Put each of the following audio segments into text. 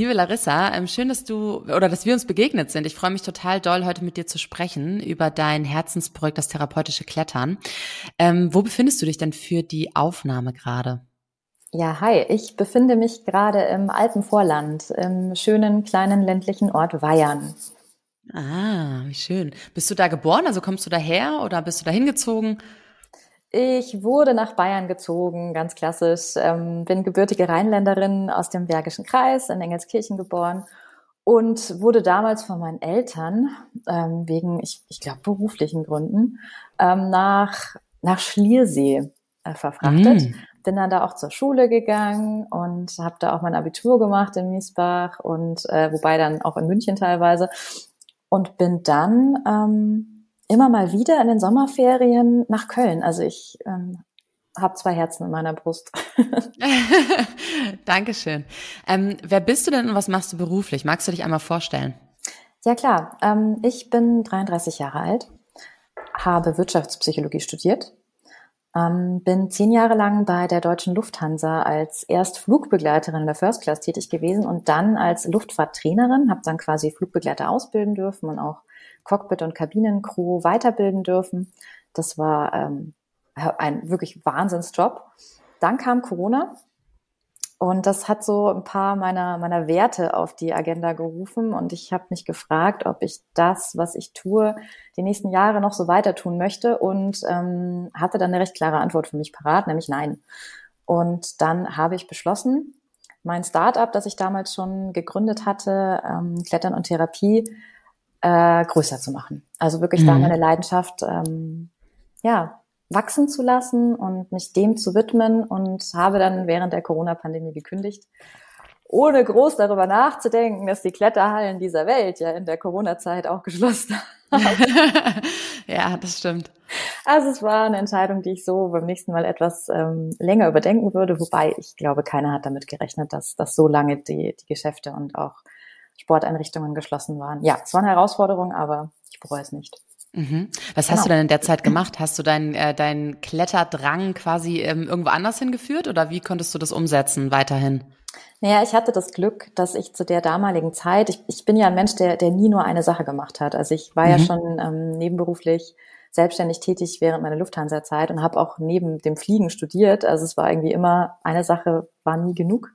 Liebe Larissa, ähm, schön, dass du oder dass wir uns begegnet sind. Ich freue mich total doll, heute mit dir zu sprechen über dein Herzensprojekt, das therapeutische Klettern. Ähm, wo befindest du dich denn für die Aufnahme gerade? Ja, hi. Ich befinde mich gerade im Alpenvorland, im schönen kleinen ländlichen Ort Weyern. Ah, wie schön. Bist du da geboren? Also kommst du daher oder bist du da hingezogen? Ich wurde nach Bayern gezogen, ganz klassisch. Ähm, bin gebürtige Rheinländerin aus dem Bergischen Kreis in Engelskirchen geboren und wurde damals von meinen Eltern ähm, wegen, ich, ich glaube, beruflichen Gründen ähm, nach, nach Schliersee äh, verfrachtet. Mm. Bin dann da auch zur Schule gegangen und habe da auch mein Abitur gemacht in Miesbach und äh, wobei dann auch in München teilweise und bin dann ähm, immer mal wieder in den Sommerferien nach Köln. Also ich ähm, habe zwei Herzen in meiner Brust. Dankeschön. Ähm, wer bist du denn und was machst du beruflich? Magst du dich einmal vorstellen? Ja klar. Ähm, ich bin 33 Jahre alt, habe Wirtschaftspsychologie studiert, ähm, bin zehn Jahre lang bei der Deutschen Lufthansa als erst Flugbegleiterin in der First Class tätig gewesen und dann als Luftfahrttrainerin, habe dann quasi Flugbegleiter ausbilden dürfen und auch Cockpit- und Kabinencrew weiterbilden dürfen. Das war ähm, ein wirklich Wahnsinnsjob. Dann kam Corona und das hat so ein paar meiner, meiner Werte auf die Agenda gerufen und ich habe mich gefragt, ob ich das, was ich tue, die nächsten Jahre noch so weiter tun möchte und ähm, hatte dann eine recht klare Antwort für mich parat, nämlich nein. Und dann habe ich beschlossen, mein Startup, das ich damals schon gegründet hatte, ähm, Klettern und Therapie, äh, größer zu machen. Also wirklich mhm. da meine Leidenschaft ähm, ja, wachsen zu lassen und mich dem zu widmen und habe dann während der Corona-Pandemie gekündigt, ohne groß darüber nachzudenken, dass die Kletterhallen dieser Welt ja in der Corona-Zeit auch geschlossen haben. ja, das stimmt. Also es war eine Entscheidung, die ich so beim nächsten Mal etwas ähm, länger überdenken würde, wobei ich glaube, keiner hat damit gerechnet, dass, dass so lange die, die Geschäfte und auch Sporteinrichtungen geschlossen waren. Ja, es war eine Herausforderung, aber ich bereue es nicht. Mhm. Was genau. hast du denn in der Zeit gemacht? Hast du deinen äh, dein Kletterdrang quasi ähm, irgendwo anders hingeführt oder wie konntest du das umsetzen weiterhin? Naja, ich hatte das Glück, dass ich zu der damaligen Zeit, ich, ich bin ja ein Mensch, der, der nie nur eine Sache gemacht hat. Also ich war mhm. ja schon ähm, nebenberuflich selbstständig tätig während meiner Lufthansa-Zeit und habe auch neben dem Fliegen studiert. Also es war irgendwie immer, eine Sache war nie genug.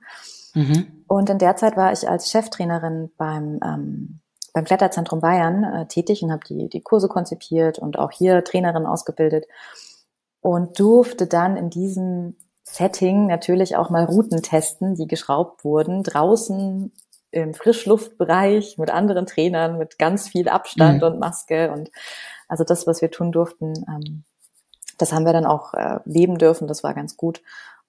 Mhm. Und in der Zeit war ich als Cheftrainerin beim, ähm, beim Kletterzentrum Bayern äh, tätig und habe die, die Kurse konzipiert und auch hier Trainerin ausgebildet und durfte dann in diesem Setting natürlich auch mal Routen testen, die geschraubt wurden, draußen im Frischluftbereich mit anderen Trainern, mit ganz viel Abstand mhm. und Maske und also das, was wir tun durften, ähm, das haben wir dann auch äh, leben dürfen, das war ganz gut.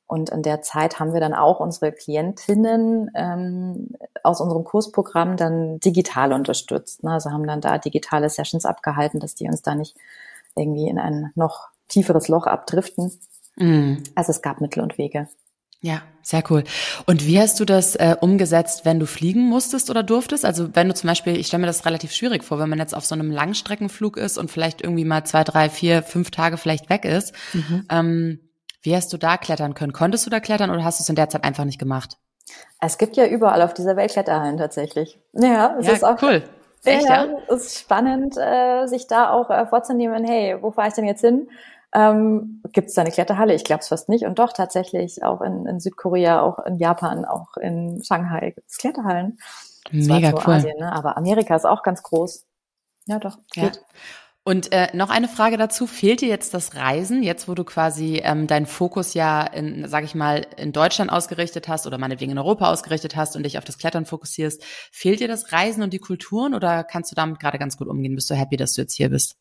Und in der Zeit haben wir dann auch unsere Klientinnen ähm, aus unserem Kursprogramm dann digital unterstützt. Ne? Also haben dann da digitale Sessions abgehalten, dass die uns da nicht irgendwie in ein noch tieferes Loch abdriften. Mm. Also es gab Mittel und Wege. Ja, sehr cool. Und wie hast du das äh, umgesetzt, wenn du fliegen musstest oder durftest? Also wenn du zum Beispiel, ich stelle mir das relativ schwierig vor, wenn man jetzt auf so einem Langstreckenflug ist und vielleicht irgendwie mal zwei, drei, vier, fünf Tage vielleicht weg ist. Mhm. Ähm, wie hast du da klettern können? Konntest du da klettern oder hast du es in der Zeit einfach nicht gemacht? Es gibt ja überall auf dieser Welt Kletterhallen tatsächlich. Ja, es ja, ist auch cool. Echt, ja, ja? Es ist spannend, äh, sich da auch äh, vorzunehmen, hey, wo fahre ich denn jetzt hin? Ähm, Gibt es da eine Kletterhalle? Ich glaube es fast nicht. Und doch tatsächlich auch in, in, Südkorea, auch in Japan, auch in Shanghai gibt es Kletterhallen. Das Mega so cool. Asien, ne? Aber Amerika ist auch ganz groß. Ja, doch. Geht. Und äh, noch eine Frage dazu, fehlt dir jetzt das Reisen, jetzt wo du quasi ähm, deinen Fokus ja, in, sag ich mal, in Deutschland ausgerichtet hast oder meinetwegen in Europa ausgerichtet hast und dich auf das Klettern fokussierst, fehlt dir das Reisen und die Kulturen oder kannst du damit gerade ganz gut umgehen? Bist du happy, dass du jetzt hier bist?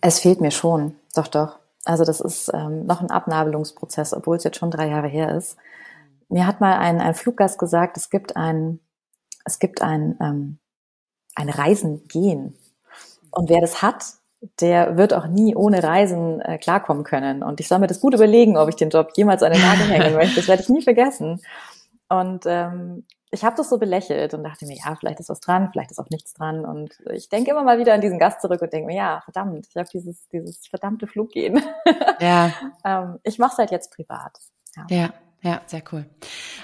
Es fehlt mir schon, doch, doch. Also das ist ähm, noch ein Abnabelungsprozess, obwohl es jetzt schon drei Jahre her ist. Mir hat mal ein, ein Fluggast gesagt, es gibt ein, es gibt ein, ähm, ein Reisen gehen. Und wer das hat, der wird auch nie ohne Reisen äh, klarkommen können. Und ich soll mir das gut überlegen, ob ich den Job jemals an den Nagel hängen möchte. Das werde ich nie vergessen. Und ähm, ich habe das so belächelt und dachte mir, ja, vielleicht ist was dran, vielleicht ist auch nichts dran. Und ich denke immer mal wieder an diesen Gast zurück und denke mir, ja, verdammt, ich habe dieses, dieses verdammte Fluggehen. Ja. ähm, ich mache es halt jetzt privat. Ja. ja. Ja, sehr cool.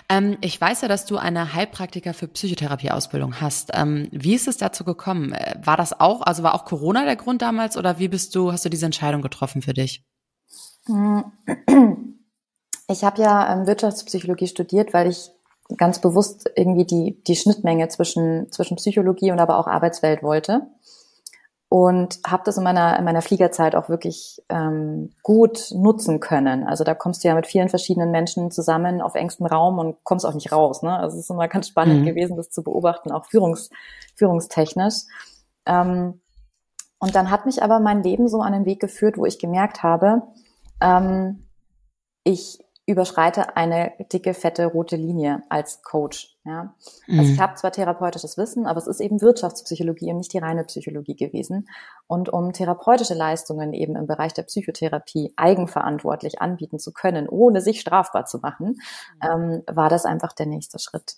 Ähm, ich weiß ja, dass du eine Heilpraktiker für Psychotherapie-Ausbildung hast. Ähm, wie ist es dazu gekommen? Äh, war das auch, also war auch Corona der Grund damals oder wie bist du, hast du diese Entscheidung getroffen für dich? Ich habe ja ähm, Wirtschaftspsychologie studiert, weil ich ganz bewusst irgendwie die, die Schnittmenge zwischen, zwischen Psychologie und aber auch Arbeitswelt wollte. Und habe das in meiner, in meiner Fliegerzeit auch wirklich ähm, gut nutzen können. Also da kommst du ja mit vielen verschiedenen Menschen zusammen auf engstem Raum und kommst auch nicht raus. Ne? Also es ist immer ganz spannend mhm. gewesen, das zu beobachten, auch führungs, führungstechnisch. Ähm, und dann hat mich aber mein Leben so an den Weg geführt, wo ich gemerkt habe, ähm, ich überschreite eine dicke, fette, rote Linie als Coach. Ja? Also mhm. ich habe zwar therapeutisches Wissen, aber es ist eben Wirtschaftspsychologie und nicht die reine Psychologie gewesen. Und um therapeutische Leistungen eben im Bereich der Psychotherapie eigenverantwortlich anbieten zu können, ohne sich strafbar zu machen, mhm. ähm, war das einfach der nächste Schritt.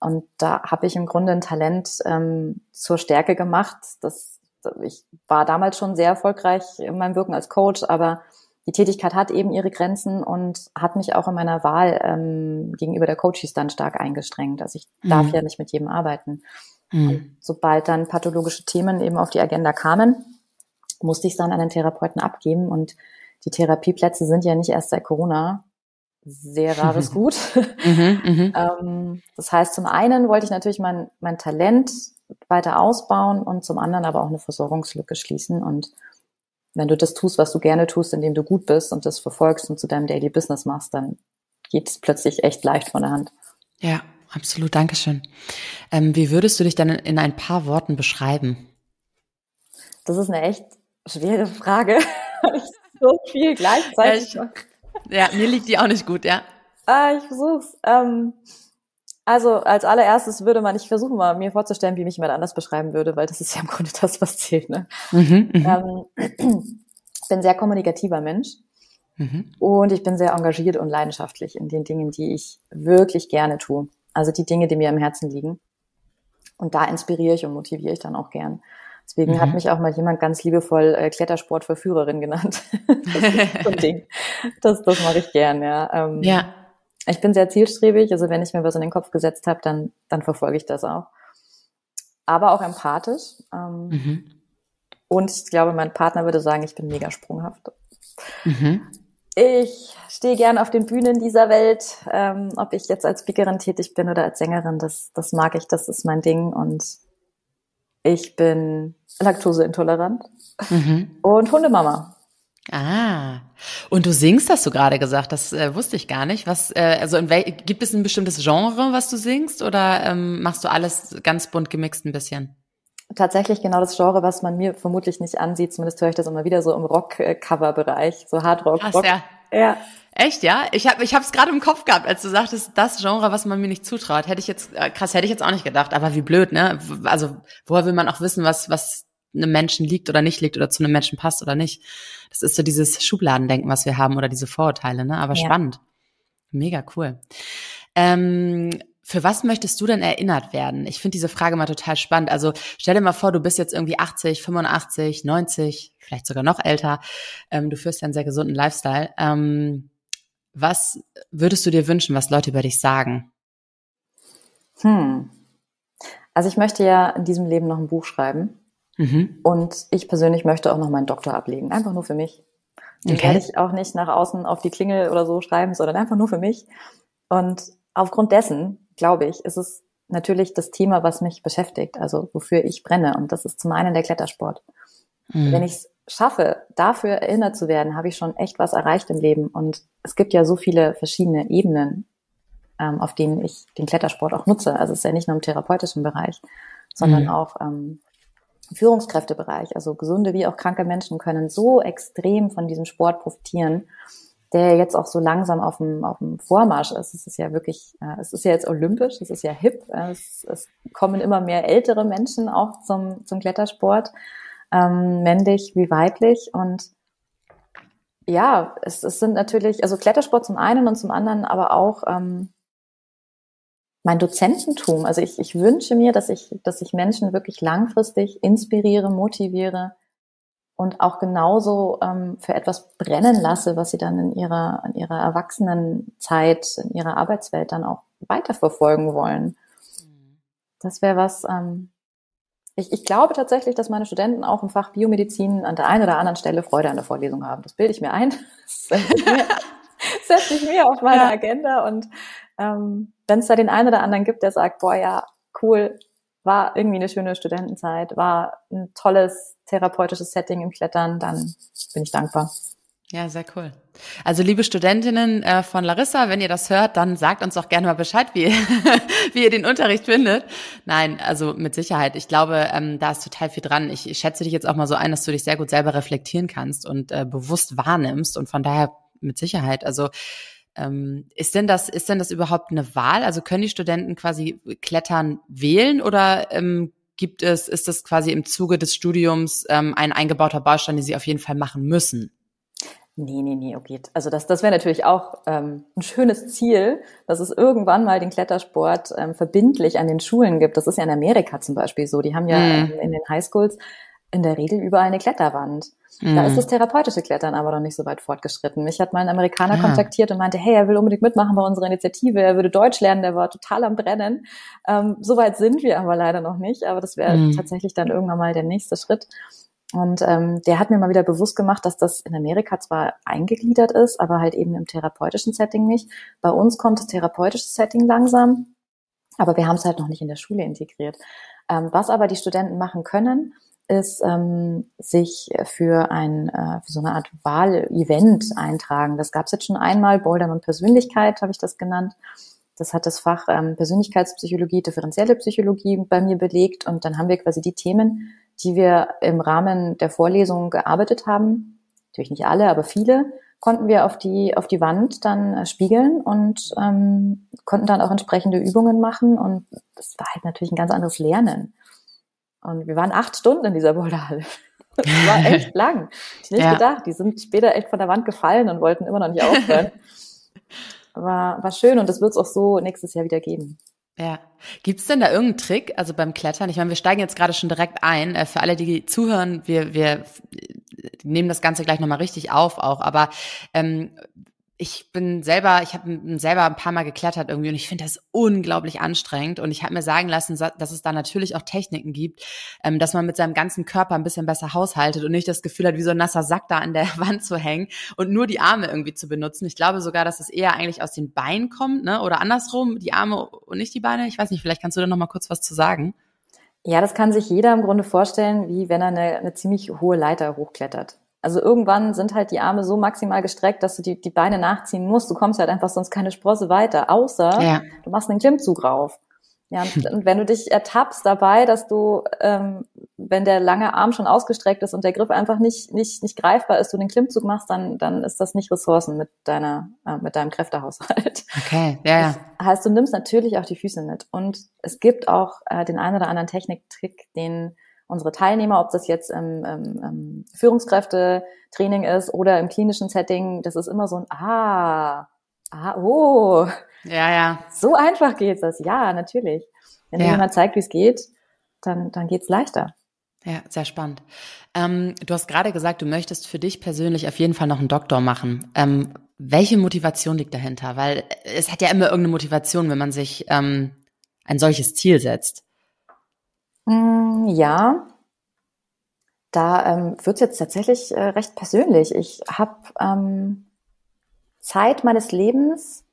Und da habe ich im Grunde ein Talent ähm, zur Stärke gemacht. Das, ich war damals schon sehr erfolgreich in meinem Wirken als Coach, aber die Tätigkeit hat eben ihre Grenzen und hat mich auch in meiner Wahl ähm, gegenüber der Coaches dann stark eingestrengt. Also ich mhm. darf ja nicht mit jedem arbeiten. Mhm. sobald dann pathologische Themen eben auf die Agenda kamen, musste ich es dann an den Therapeuten abgeben und die Therapieplätze sind ja nicht erst seit Corona sehr rares Gut. Mhm, mhm, ähm, das heißt, zum einen wollte ich natürlich mein, mein Talent weiter ausbauen und zum anderen aber auch eine Versorgungslücke schließen und wenn du das tust, was du gerne tust, indem du gut bist und das verfolgst und zu deinem Daily Business machst, dann geht es plötzlich echt leicht von der Hand. Ja, absolut. Dankeschön. Ähm, wie würdest du dich dann in ein paar Worten beschreiben? Das ist eine echt schwere Frage. so viel gleichzeitig. Ja, ich, ja, mir liegt die auch nicht gut, ja. Ah, ich versuch's. Ähm, also als allererstes würde man, ich versuche mal mir vorzustellen, wie mich jemand anders beschreiben würde, weil das ist ja im Grunde das, was zählt. Ne? Mhm, mhm. ähm, bin sehr kommunikativer Mensch mhm. und ich bin sehr engagiert und leidenschaftlich in den Dingen, die ich wirklich gerne tue. Also die Dinge, die mir im Herzen liegen. Und da inspiriere ich und motiviere ich dann auch gern. Deswegen mhm. hat mich auch mal jemand ganz liebevoll äh, Klettersportverführerin genannt. das ist so ein Ding. Das, das mache ich gern, ja. Ähm, ja. Ich bin sehr zielstrebig, also wenn ich mir was in den Kopf gesetzt habe, dann, dann verfolge ich das auch. Aber auch empathisch. Ähm, mhm. Und ich glaube, mein Partner würde sagen, ich bin mega sprunghaft. Mhm. Ich stehe gern auf den Bühnen dieser Welt. Ähm, ob ich jetzt als Speakerin tätig bin oder als Sängerin, das, das mag ich, das ist mein Ding. Und ich bin laktoseintolerant mhm. und Hundemama. Ah, und du singst, hast du gerade gesagt, das äh, wusste ich gar nicht. Was, äh, also in wel gibt es ein bestimmtes Genre, was du singst, oder ähm, machst du alles ganz bunt gemixt ein bisschen? Tatsächlich genau das Genre, was man mir vermutlich nicht ansieht. Zumindest höre ich das immer wieder so im Rock-Cover-Bereich, so Hardrock. Krass, Rock. Ja. ja. Echt, ja? Ich habe ich es gerade im Kopf gehabt, als du sagtest, das Genre, was man mir nicht zutraut. Hätte ich jetzt, äh, krass, hätte ich jetzt auch nicht gedacht. Aber wie blöd, ne? Also, woher will man auch wissen, was, was einem Menschen liegt oder nicht liegt oder zu einem Menschen passt oder nicht. Das ist so dieses Schubladendenken, was wir haben oder diese Vorurteile, ne? Aber ja. spannend. Mega cool. Ähm, für was möchtest du denn erinnert werden? Ich finde diese Frage mal total spannend. Also stell dir mal vor, du bist jetzt irgendwie 80, 85, 90, vielleicht sogar noch älter. Ähm, du führst ja einen sehr gesunden Lifestyle. Ähm, was würdest du dir wünschen, was Leute über dich sagen? Hm. Also ich möchte ja in diesem Leben noch ein Buch schreiben. Mhm. Und ich persönlich möchte auch noch meinen Doktor ablegen. Einfach nur für mich. Den okay. werde ich auch nicht nach außen auf die Klingel oder so schreiben, sondern einfach nur für mich. Und aufgrund dessen, glaube ich, ist es natürlich das Thema, was mich beschäftigt, also wofür ich brenne. Und das ist zum einen der Klettersport. Mhm. Wenn ich es schaffe, dafür erinnert zu werden, habe ich schon echt was erreicht im Leben. Und es gibt ja so viele verschiedene Ebenen, ähm, auf denen ich den Klettersport auch nutze. Also es ist ja nicht nur im therapeutischen Bereich, sondern mhm. auch ähm, Führungskräftebereich, also gesunde wie auch kranke Menschen können so extrem von diesem Sport profitieren, der jetzt auch so langsam auf dem, auf dem Vormarsch ist. Es ist ja wirklich, äh, es ist ja jetzt olympisch, es ist ja hip, äh, es, es kommen immer mehr ältere Menschen auch zum, zum Klettersport, ähm, männlich wie weiblich. Und ja, es, es sind natürlich, also Klettersport zum einen und zum anderen aber auch ähm, mein Dozententum. Also ich, ich wünsche mir, dass ich, dass ich Menschen wirklich langfristig inspiriere, motiviere und auch genauso ähm, für etwas brennen lasse, was sie dann in ihrer, in ihrer Erwachsenenzeit, in ihrer Arbeitswelt dann auch weiterverfolgen wollen. Das wäre was, ähm, ich, ich glaube tatsächlich, dass meine Studenten auch im Fach Biomedizin an der einen oder anderen Stelle Freude an der Vorlesung haben. Das bilde ich mir ein. Das setze ich mir auf meine. Agenda und ähm, wenn es da den einen oder anderen gibt, der sagt, boah ja, cool, war irgendwie eine schöne Studentenzeit, war ein tolles therapeutisches Setting im Klettern, dann bin ich dankbar. Ja, sehr cool. Also liebe Studentinnen äh, von Larissa, wenn ihr das hört, dann sagt uns doch gerne mal Bescheid, wie, wie ihr den Unterricht findet. Nein, also mit Sicherheit. Ich glaube, ähm, da ist total viel dran. Ich, schätze dich jetzt auch mal so ein, dass du dich sehr gut selber reflektieren kannst und äh, bewusst wahrnimmst und von daher mit Sicherheit. Also ähm, ist denn das, ist denn das überhaupt eine Wahl? Also können die Studenten quasi Klettern wählen oder ähm, gibt es, ist das quasi im Zuge des Studiums ähm, ein eingebauter Baustein, den sie auf jeden Fall machen müssen? Nee, nee, nee, okay. Also das, das wäre natürlich auch ähm, ein schönes Ziel, dass es irgendwann mal den Klettersport ähm, verbindlich an den Schulen gibt. Das ist ja in Amerika zum Beispiel so. Die haben ja mhm. in, in den Highschools in der Regel überall eine Kletterwand. Mhm. Da ist das therapeutische Klettern aber noch nicht so weit fortgeschritten. Mich hat mal ein Amerikaner ja. kontaktiert und meinte, hey, er will unbedingt mitmachen bei unserer Initiative, er würde Deutsch lernen, der war total am Brennen. Ähm, so weit sind wir aber leider noch nicht, aber das wäre mhm. tatsächlich dann irgendwann mal der nächste Schritt. Und ähm, der hat mir mal wieder bewusst gemacht, dass das in Amerika zwar eingegliedert ist, aber halt eben im therapeutischen Setting nicht. Bei uns kommt das therapeutische Setting langsam, aber wir haben es halt noch nicht in der Schule integriert. Ähm, was aber die Studenten machen können, ist ähm, sich für ein äh, für so eine Art Wahlevent eintragen. Das gab es jetzt schon einmal, Bouldern und Persönlichkeit habe ich das genannt. Das hat das Fach ähm, Persönlichkeitspsychologie, differenzielle Psychologie bei mir belegt und dann haben wir quasi die Themen, die wir im Rahmen der Vorlesung gearbeitet haben, natürlich nicht alle, aber viele, konnten wir auf die, auf die Wand dann äh, spiegeln und ähm, konnten dann auch entsprechende Übungen machen. Und das war halt natürlich ein ganz anderes Lernen. Und wir waren acht Stunden in dieser Boulderhalle. Das war echt lang. Ich nicht ja. gedacht. Die sind später echt von der Wand gefallen und wollten immer noch nicht aufhören. war, war schön und das wird es auch so nächstes Jahr wieder geben. Ja. Gibt's denn da irgendeinen Trick, also beim Klettern? Ich meine, wir steigen jetzt gerade schon direkt ein. Äh, für alle, die zuhören, wir, wir nehmen das Ganze gleich nochmal richtig auf auch. Aber ähm, ich bin selber, ich habe selber ein paar Mal geklettert irgendwie und ich finde das unglaublich anstrengend und ich habe mir sagen lassen, dass es da natürlich auch Techniken gibt, ähm, dass man mit seinem ganzen Körper ein bisschen besser haushaltet und nicht das Gefühl hat, wie so ein nasser Sack da an der Wand zu hängen und nur die Arme irgendwie zu benutzen. Ich glaube sogar, dass es eher eigentlich aus den Beinen kommt, ne? Oder andersrum, die Arme und nicht die Beine. Ich weiß nicht, vielleicht kannst du da noch mal kurz was zu sagen. Ja, das kann sich jeder im Grunde vorstellen, wie wenn er eine, eine ziemlich hohe Leiter hochklettert. Also irgendwann sind halt die Arme so maximal gestreckt, dass du die, die Beine nachziehen musst. Du kommst halt einfach sonst keine Sprosse weiter, außer ja. du machst einen Klimmzug rauf. Ja, und wenn du dich ertappst dabei, dass du, ähm, wenn der lange Arm schon ausgestreckt ist und der Griff einfach nicht, nicht, nicht greifbar ist, du den Klimmzug machst, dann, dann ist das nicht Ressourcen mit deiner, äh, mit deinem Kräftehaushalt. Okay, ja, ja. Das heißt, du nimmst natürlich auch die Füße mit. Und es gibt auch äh, den einen oder anderen Techniktrick, den unsere Teilnehmer, ob das jetzt im, im, im Führungskräftetraining ist oder im klinischen Setting, das ist immer so ein Ah, ah, oh. Ja, ja. So einfach geht das. Ja, natürlich. Wenn ja. jemand zeigt, wie es geht, dann, dann geht's leichter. Ja, sehr spannend. Ähm, du hast gerade gesagt, du möchtest für dich persönlich auf jeden Fall noch einen Doktor machen. Ähm, welche Motivation liegt dahinter? Weil es hat ja immer irgendeine Motivation, wenn man sich ähm, ein solches Ziel setzt. Mm, ja, da ähm, wird jetzt tatsächlich äh, recht persönlich. Ich habe ähm, Zeit meines Lebens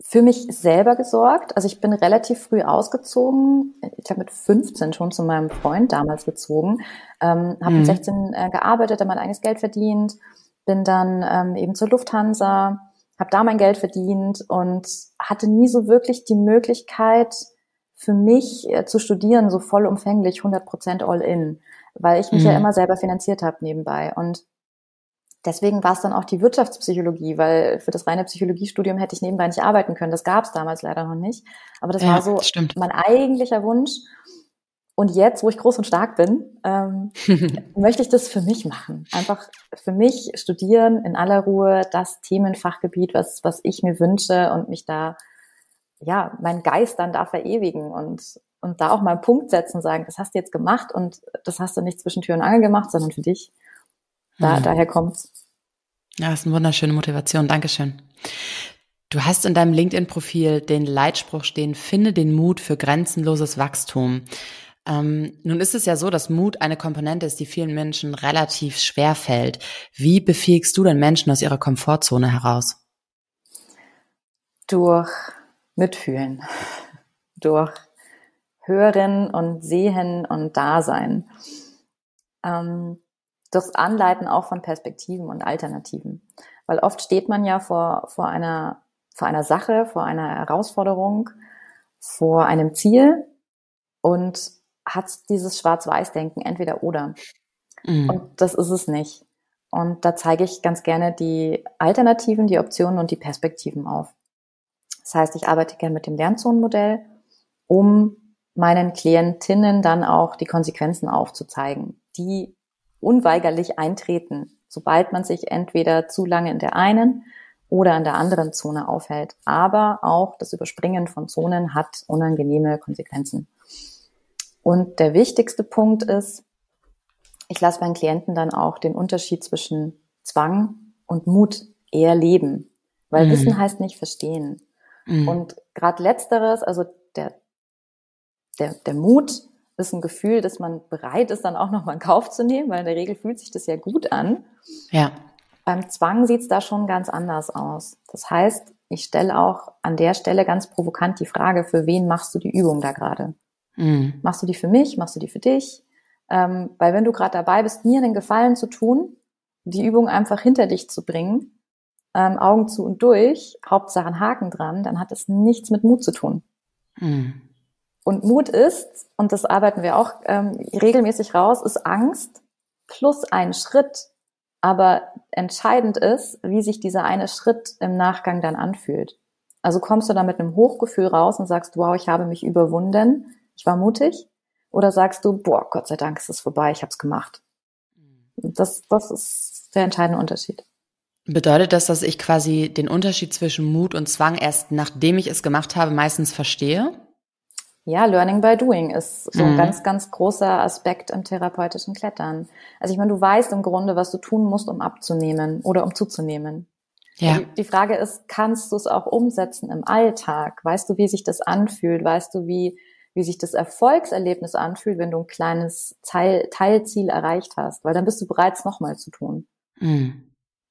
für mich selber gesorgt. Also ich bin relativ früh ausgezogen. Ich habe mit 15 schon zu meinem Freund damals gezogen, ähm, habe mhm. mit 16 äh, gearbeitet, habe mein eigenes Geld verdient, bin dann ähm, eben zur Lufthansa, habe da mein Geld verdient und hatte nie so wirklich die Möglichkeit, für mich äh, zu studieren, so vollumfänglich 100 Prozent all in, weil ich mich mhm. ja immer selber finanziert habe nebenbei. Und deswegen war es dann auch die Wirtschaftspsychologie, weil für das reine Psychologiestudium hätte ich nebenbei nicht arbeiten können. Das gab es damals leider noch nicht. Aber das ja, war so stimmt. mein eigentlicher Wunsch. Und jetzt, wo ich groß und stark bin, ähm, möchte ich das für mich machen. Einfach für mich studieren in aller Ruhe das Themenfachgebiet, was, was ich mir wünsche und mich da, ja, mein Geist dann da verewigen und, und da auch mal einen Punkt setzen und sagen, das hast du jetzt gemacht und das hast du nicht zwischen Tür und Angel gemacht, sondern für dich. Da, hm. Daher kommt's. Ja, das ist eine wunderschöne Motivation. Dankeschön. Du hast in deinem LinkedIn-Profil den Leitspruch stehen, finde den Mut für grenzenloses Wachstum. Ähm, nun ist es ja so, dass Mut eine Komponente ist, die vielen Menschen relativ schwer fällt. Wie befähigst du denn Menschen aus ihrer Komfortzone heraus? Durch Mitfühlen, durch Hören und Sehen und Dasein. Ähm, durchs Anleiten auch von Perspektiven und Alternativen. Weil oft steht man ja vor, vor einer, vor einer Sache, vor einer Herausforderung, vor einem Ziel und hat dieses Schwarz-Weiß-Denken entweder oder. Mhm. Und das ist es nicht. Und da zeige ich ganz gerne die Alternativen, die Optionen und die Perspektiven auf. Das heißt, ich arbeite gerne mit dem Lernzonenmodell, um meinen Klientinnen dann auch die Konsequenzen aufzuzeigen, die unweigerlich eintreten, sobald man sich entweder zu lange in der einen oder in der anderen Zone aufhält. Aber auch das Überspringen von Zonen hat unangenehme Konsequenzen. Und der wichtigste Punkt ist, ich lasse meinen Klienten dann auch den Unterschied zwischen Zwang und Mut eher leben. Weil mhm. Wissen heißt nicht verstehen. Mhm. Und gerade letzteres, also der, der, der Mut ist ein Gefühl, dass man bereit ist, dann auch nochmal in Kauf zu nehmen, weil in der Regel fühlt sich das ja gut an. Ja. Beim Zwang sieht es da schon ganz anders aus. Das heißt, ich stelle auch an der Stelle ganz provokant die Frage, für wen machst du die Übung da gerade? Mhm. Machst du die für mich? Machst du die für dich? Ähm, weil wenn du gerade dabei bist, mir den Gefallen zu tun, die Übung einfach hinter dich zu bringen, ähm, Augen zu und durch, Hauptsache ein Haken dran, dann hat es nichts mit Mut zu tun. Mhm. Und Mut ist, und das arbeiten wir auch ähm, regelmäßig raus, ist Angst plus ein Schritt. Aber entscheidend ist, wie sich dieser eine Schritt im Nachgang dann anfühlt. Also kommst du da mit einem Hochgefühl raus und sagst, wow, ich habe mich überwunden, ich war mutig? Oder sagst du, boah, Gott sei Dank ist es vorbei, ich habe es gemacht? Das, das ist der entscheidende Unterschied. Bedeutet das, dass ich quasi den Unterschied zwischen Mut und Zwang erst nachdem ich es gemacht habe, meistens verstehe? Ja, Learning by Doing ist so ein mhm. ganz, ganz großer Aspekt im therapeutischen Klettern. Also ich meine, du weißt im Grunde, was du tun musst, um abzunehmen oder um zuzunehmen. Ja. Die, die Frage ist, kannst du es auch umsetzen im Alltag? Weißt du, wie sich das anfühlt? Weißt du, wie wie sich das Erfolgserlebnis anfühlt, wenn du ein kleines Teil, Teilziel erreicht hast, weil dann bist du bereit, es nochmal zu tun. Mhm.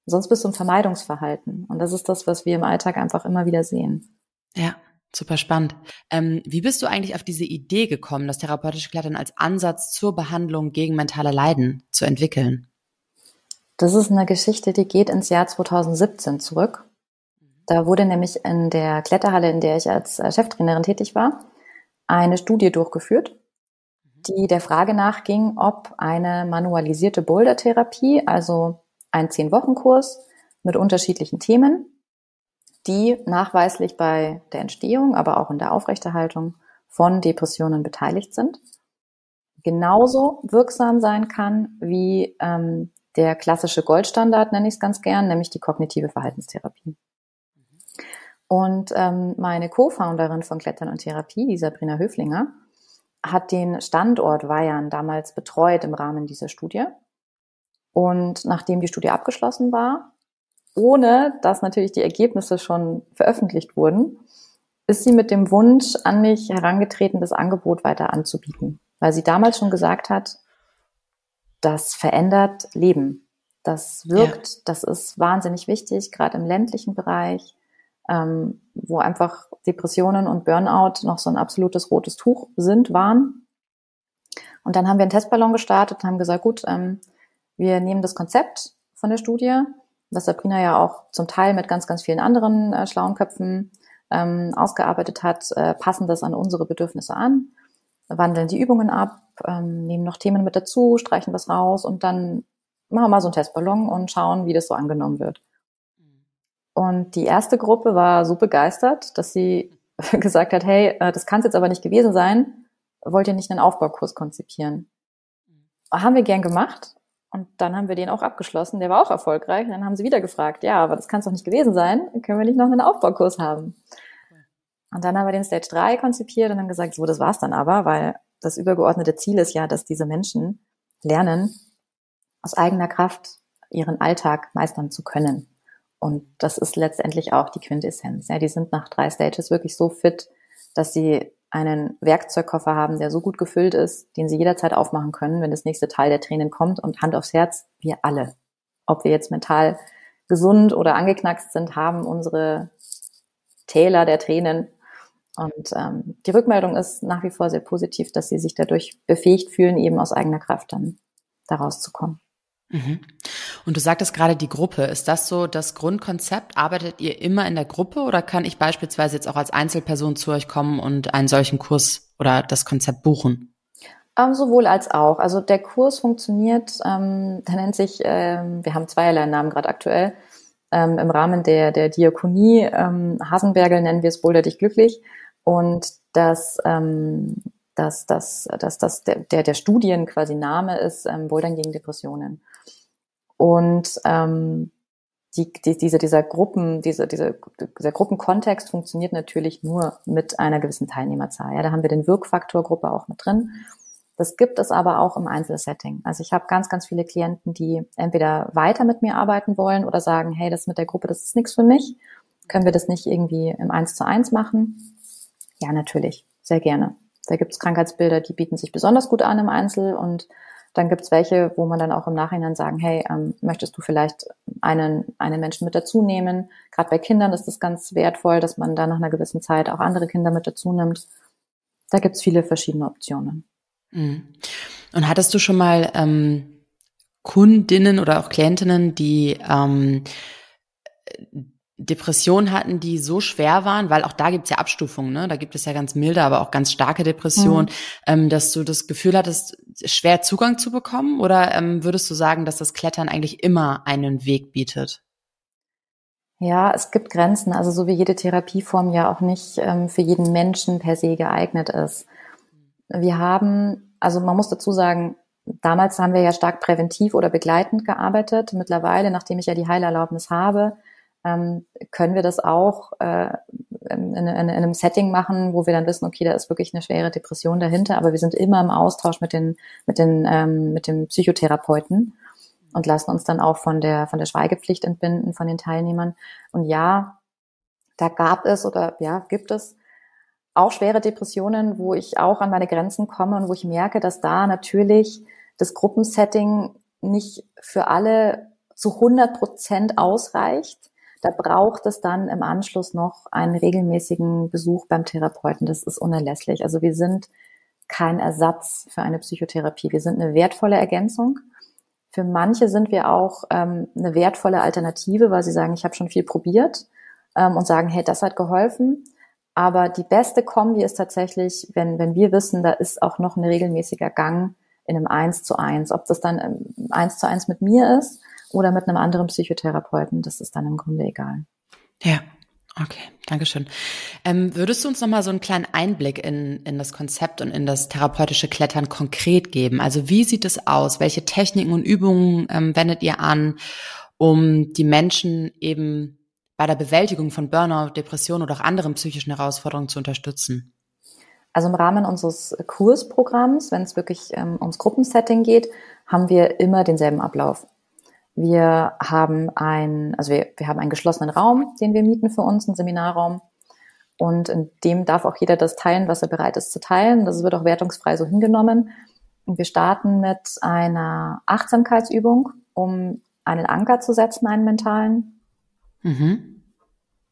Sonst bist du im Vermeidungsverhalten. Und das ist das, was wir im Alltag einfach immer wieder sehen. Ja, super spannend. Ähm, wie bist du eigentlich auf diese Idee gekommen, das therapeutische Klettern als Ansatz zur Behandlung gegen mentale Leiden zu entwickeln? Das ist eine Geschichte, die geht ins Jahr 2017 zurück. Da wurde nämlich in der Kletterhalle, in der ich als äh, Cheftrainerin tätig war, eine Studie durchgeführt, die der Frage nachging, ob eine manualisierte Boulder-Therapie, also ein Zehn-Wochen-Kurs mit unterschiedlichen Themen, die nachweislich bei der Entstehung, aber auch in der Aufrechterhaltung von Depressionen beteiligt sind, genauso wirksam sein kann wie ähm, der klassische Goldstandard, nenne ich es ganz gern, nämlich die kognitive Verhaltenstherapie. Und ähm, meine Co-Founderin von Klettern und Therapie, die Sabrina Höflinger, hat den Standort Weihern damals betreut im Rahmen dieser Studie. Und nachdem die Studie abgeschlossen war, ohne dass natürlich die Ergebnisse schon veröffentlicht wurden, ist sie mit dem Wunsch an mich herangetreten, das Angebot weiter anzubieten. Weil sie damals schon gesagt hat, das verändert Leben. Das wirkt, ja. das ist wahnsinnig wichtig, gerade im ländlichen Bereich ähm, wo einfach Depressionen und Burnout noch so ein absolutes rotes Tuch sind, waren. Und dann haben wir einen Testballon gestartet und haben gesagt, gut, ähm, wir nehmen das Konzept von der Studie, was Sabrina ja auch zum Teil mit ganz, ganz vielen anderen äh, schlauen Köpfen ähm, ausgearbeitet hat, äh, passen das an unsere Bedürfnisse an, wandeln die Übungen ab, ähm, nehmen noch Themen mit dazu, streichen was raus und dann machen wir mal so einen Testballon und schauen, wie das so angenommen wird. Und die erste Gruppe war so begeistert, dass sie gesagt hat, hey, äh, das kann es jetzt aber nicht gewesen sein, wollt ihr nicht einen Aufbaukurs konzipieren? Haben wir gern gemacht. Und dann haben wir den auch abgeschlossen. Der war auch erfolgreich. Und dann haben sie wieder gefragt, ja, aber das kann es doch nicht gewesen sein. Können wir nicht noch einen Aufbaukurs haben? Und dann haben wir den Stage 3 konzipiert und dann gesagt, so, das war's dann aber, weil das übergeordnete Ziel ist ja, dass diese Menschen lernen, aus eigener Kraft ihren Alltag meistern zu können. Und das ist letztendlich auch die Quintessenz. Ja, die sind nach drei Stages wirklich so fit, dass sie einen Werkzeugkoffer haben, der so gut gefüllt ist, den sie jederzeit aufmachen können, wenn das nächste Teil der Tränen kommt. Und Hand aufs Herz, wir alle, ob wir jetzt mental gesund oder angeknackst sind, haben unsere Täler der Tränen. Und ähm, die Rückmeldung ist nach wie vor sehr positiv, dass sie sich dadurch befähigt fühlen, eben aus eigener Kraft dann daraus zu kommen. Mhm. Und du sagtest gerade die Gruppe. Ist das so das Grundkonzept? Arbeitet ihr immer in der Gruppe oder kann ich beispielsweise jetzt auch als Einzelperson zu euch kommen und einen solchen Kurs oder das Konzept buchen? Ähm, sowohl als auch. Also der Kurs funktioniert, ähm, der nennt sich, ähm, wir haben zweierlei Namen gerade aktuell. Ähm, Im Rahmen der, der Diakonie ähm, Hasenbergel nennen wir es Boulder dich glücklich. Und das, ähm, das, das, das, das, der, der Studien quasi Name ist ähm, Bouldern gegen Depressionen. Und ähm, die, die, diese, dieser Gruppen, diese, diese, dieser Gruppenkontext funktioniert natürlich nur mit einer gewissen Teilnehmerzahl. Ja, da haben wir den Wirkfaktorgruppe auch mit drin. Das gibt es aber auch im Einzelsetting. Also ich habe ganz, ganz viele Klienten, die entweder weiter mit mir arbeiten wollen oder sagen, hey, das mit der Gruppe, das ist nichts für mich. Können wir das nicht irgendwie im Eins zu eins machen? Ja, natürlich, sehr gerne. Da gibt es Krankheitsbilder, die bieten sich besonders gut an im Einzel und dann gibt es welche, wo man dann auch im Nachhinein sagen, hey, ähm, möchtest du vielleicht einen, einen Menschen mit dazu nehmen? Gerade bei Kindern ist das ganz wertvoll, dass man da nach einer gewissen Zeit auch andere Kinder mit dazu nimmt. Da gibt es viele verschiedene Optionen. Mhm. Und hattest du schon mal ähm, Kundinnen oder auch Klientinnen, die ähm, Depressionen hatten, die so schwer waren, weil auch da gibt's ja Abstufungen, ne? Da gibt es ja ganz milde, aber auch ganz starke Depressionen, mhm. ähm, dass du das Gefühl hattest, schwer Zugang zu bekommen? Oder ähm, würdest du sagen, dass das Klettern eigentlich immer einen Weg bietet? Ja, es gibt Grenzen, also so wie jede Therapieform ja auch nicht ähm, für jeden Menschen per se geeignet ist. Wir haben, also man muss dazu sagen, damals haben wir ja stark präventiv oder begleitend gearbeitet. Mittlerweile, nachdem ich ja die Heilerlaubnis habe, ähm, können wir das auch äh, in, in, in, einem Setting machen, wo wir dann wissen, okay, da ist wirklich eine schwere Depression dahinter, aber wir sind immer im Austausch mit den, mit den, ähm, mit dem Psychotherapeuten und lassen uns dann auch von der, von der Schweigepflicht entbinden von den Teilnehmern. Und ja, da gab es oder ja, gibt es auch schwere Depressionen, wo ich auch an meine Grenzen komme und wo ich merke, dass da natürlich das Gruppensetting nicht für alle zu 100 Prozent ausreicht da braucht es dann im Anschluss noch einen regelmäßigen Besuch beim Therapeuten. Das ist unerlässlich. Also wir sind kein Ersatz für eine Psychotherapie. Wir sind eine wertvolle Ergänzung. Für manche sind wir auch ähm, eine wertvolle Alternative, weil sie sagen, ich habe schon viel probiert ähm, und sagen, hey, das hat geholfen. Aber die beste Kombi ist tatsächlich, wenn, wenn wir wissen, da ist auch noch ein regelmäßiger Gang in einem Eins zu eins. Ob das dann Eins zu eins mit mir ist oder mit einem anderen Psychotherapeuten. Das ist dann im Grunde egal. Ja. Okay, Dankeschön. Ähm, würdest du uns nochmal so einen kleinen Einblick in, in das Konzept und in das therapeutische Klettern konkret geben? Also wie sieht es aus? Welche Techniken und Übungen ähm, wendet ihr an, um die Menschen eben bei der Bewältigung von Burnout, Depression oder auch anderen psychischen Herausforderungen zu unterstützen? Also im Rahmen unseres Kursprogramms, wenn es wirklich ähm, ums Gruppensetting geht, haben wir immer denselben Ablauf. Wir haben ein, also wir, wir haben einen geschlossenen Raum, den wir mieten für uns, einen Seminarraum. Und in dem darf auch jeder das teilen, was er bereit ist zu teilen. Das wird auch wertungsfrei so hingenommen. Und wir starten mit einer Achtsamkeitsübung, um einen Anker zu setzen, einen mentalen. Mhm.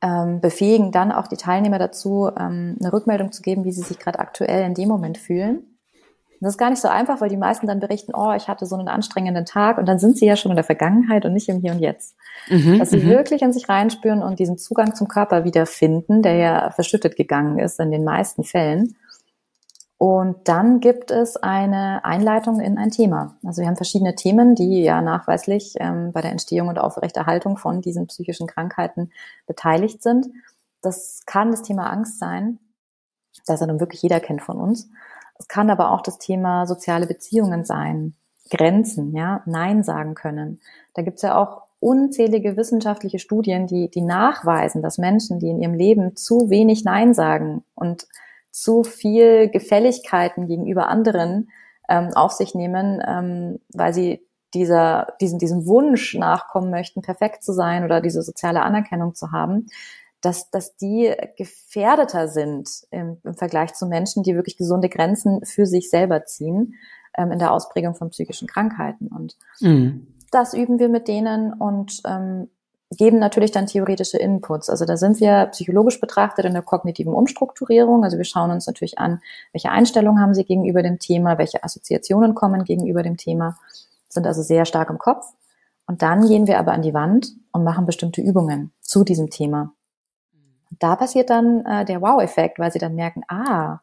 Ähm, befähigen dann auch die Teilnehmer dazu, ähm, eine Rückmeldung zu geben, wie sie sich gerade aktuell in dem Moment fühlen. Das ist gar nicht so einfach, weil die meisten dann berichten, oh, ich hatte so einen anstrengenden Tag und dann sind sie ja schon in der Vergangenheit und nicht im Hier und Jetzt. Mhm, Dass sie mhm. wirklich in sich reinspüren und diesen Zugang zum Körper wiederfinden, der ja verschüttet gegangen ist in den meisten Fällen. Und dann gibt es eine Einleitung in ein Thema. Also wir haben verschiedene Themen, die ja nachweislich ähm, bei der Entstehung und Aufrechterhaltung von diesen psychischen Krankheiten beteiligt sind. Das kann das Thema Angst sein, das ja nun wirklich jeder kennt von uns. Es kann aber auch das Thema soziale Beziehungen sein, Grenzen, ja, Nein sagen können. Da gibt's ja auch unzählige wissenschaftliche Studien, die, die nachweisen, dass Menschen, die in ihrem Leben zu wenig Nein sagen und zu viel Gefälligkeiten gegenüber anderen ähm, auf sich nehmen, ähm, weil sie dieser, diesem, diesem Wunsch nachkommen möchten, perfekt zu sein oder diese soziale Anerkennung zu haben, dass, dass die gefährdeter sind im, im Vergleich zu Menschen, die wirklich gesunde Grenzen für sich selber ziehen ähm, in der Ausprägung von psychischen Krankheiten. Und mhm. das üben wir mit denen und ähm, geben natürlich dann theoretische Inputs. Also da sind wir psychologisch betrachtet in der kognitiven Umstrukturierung. Also wir schauen uns natürlich an, welche Einstellungen haben sie gegenüber dem Thema, welche Assoziationen kommen gegenüber dem Thema, sind also sehr stark im Kopf. Und dann gehen wir aber an die Wand und machen bestimmte Übungen zu diesem Thema. Da passiert dann äh, der Wow-Effekt, weil sie dann merken, ah,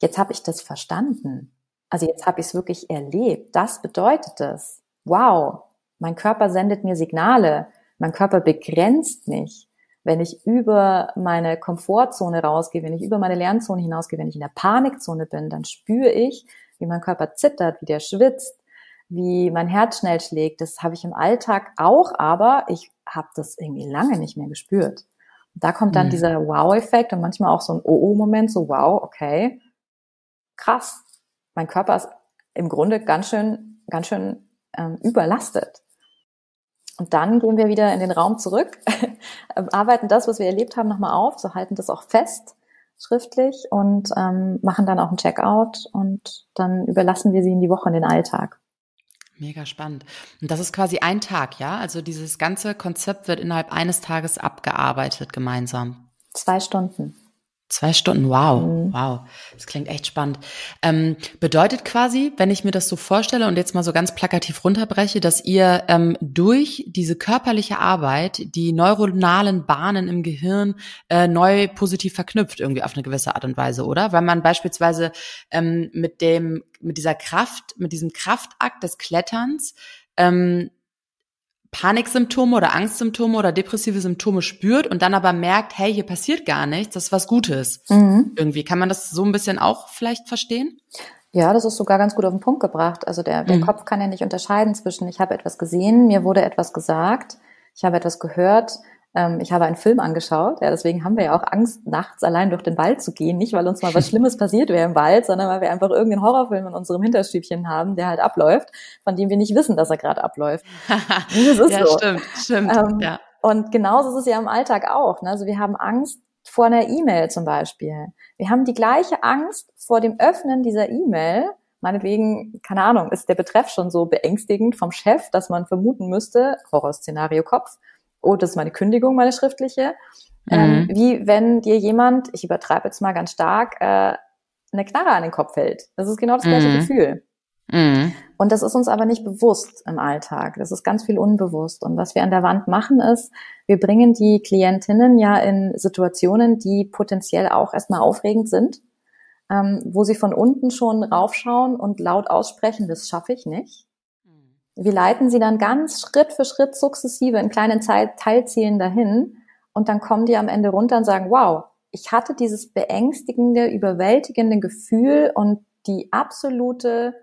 jetzt habe ich das verstanden. Also jetzt habe ich es wirklich erlebt. Das bedeutet es. Wow, mein Körper sendet mir Signale mein Körper begrenzt mich. Wenn ich über meine Komfortzone rausgehe, wenn ich über meine Lernzone hinausgehe, wenn ich in der Panikzone bin, dann spüre ich, wie mein Körper zittert, wie der schwitzt, wie mein Herz schnell schlägt. Das habe ich im Alltag auch, aber ich habe das irgendwie lange nicht mehr gespürt. Da kommt dann mhm. dieser Wow-Effekt und manchmal auch so ein Oh-Oh-Moment, so wow, okay, krass. Mein Körper ist im Grunde ganz schön, ganz schön ähm, überlastet. Und dann gehen wir wieder in den Raum zurück, arbeiten das, was wir erlebt haben, nochmal auf, so halten das auch fest schriftlich und ähm, machen dann auch einen Checkout und dann überlassen wir sie in die Woche in den Alltag. Mega spannend. Und das ist quasi ein Tag, ja? Also dieses ganze Konzept wird innerhalb eines Tages abgearbeitet gemeinsam. Zwei Stunden. Zwei Stunden, wow, mhm. wow. Das klingt echt spannend. Ähm, bedeutet quasi, wenn ich mir das so vorstelle und jetzt mal so ganz plakativ runterbreche, dass ihr ähm, durch diese körperliche Arbeit die neuronalen Bahnen im Gehirn äh, neu positiv verknüpft, irgendwie auf eine gewisse Art und Weise, oder? Weil man beispielsweise ähm, mit dem, mit dieser Kraft, mit diesem Kraftakt des Kletterns ähm, Paniksymptome oder Angstsymptome oder depressive Symptome spürt und dann aber merkt, hey, hier passiert gar nichts, das ist was Gutes. Mhm. Irgendwie kann man das so ein bisschen auch vielleicht verstehen? Ja, das ist sogar ganz gut auf den Punkt gebracht. Also der, der mhm. Kopf kann ja nicht unterscheiden zwischen, ich habe etwas gesehen, mir wurde etwas gesagt, ich habe etwas gehört, ähm, ich habe einen Film angeschaut, ja, deswegen haben wir ja auch Angst, nachts allein durch den Wald zu gehen. Nicht, weil uns mal was Schlimmes passiert wäre im Wald, sondern weil wir einfach irgendeinen Horrorfilm in unserem Hinterstübchen haben, der halt abläuft, von dem wir nicht wissen, dass er gerade abläuft. das ist ja, so. stimmt, stimmt. Ähm, ja. Und genauso ist es ja im Alltag auch. Ne? Also wir haben Angst vor einer E-Mail zum Beispiel. Wir haben die gleiche Angst vor dem Öffnen dieser E-Mail, meinetwegen, keine Ahnung, ist der Betreff schon so beängstigend vom Chef, dass man vermuten müsste, Horrorszenario Kopf, oh, das ist meine Kündigung, meine schriftliche. Ähm, mhm. Wie wenn dir jemand, ich übertreibe jetzt mal ganz stark, äh, eine Knarre an den Kopf hält. Das ist genau das gleiche mhm. Gefühl. Mhm. Und das ist uns aber nicht bewusst im Alltag. Das ist ganz viel unbewusst. Und was wir an der Wand machen ist, wir bringen die Klientinnen ja in Situationen, die potenziell auch erstmal aufregend sind, ähm, wo sie von unten schon raufschauen und laut aussprechen, das schaffe ich nicht. Wir leiten sie dann ganz Schritt für Schritt sukzessive in kleinen Teilzielen dahin und dann kommen die am Ende runter und sagen, wow, ich hatte dieses beängstigende, überwältigende Gefühl und die absolute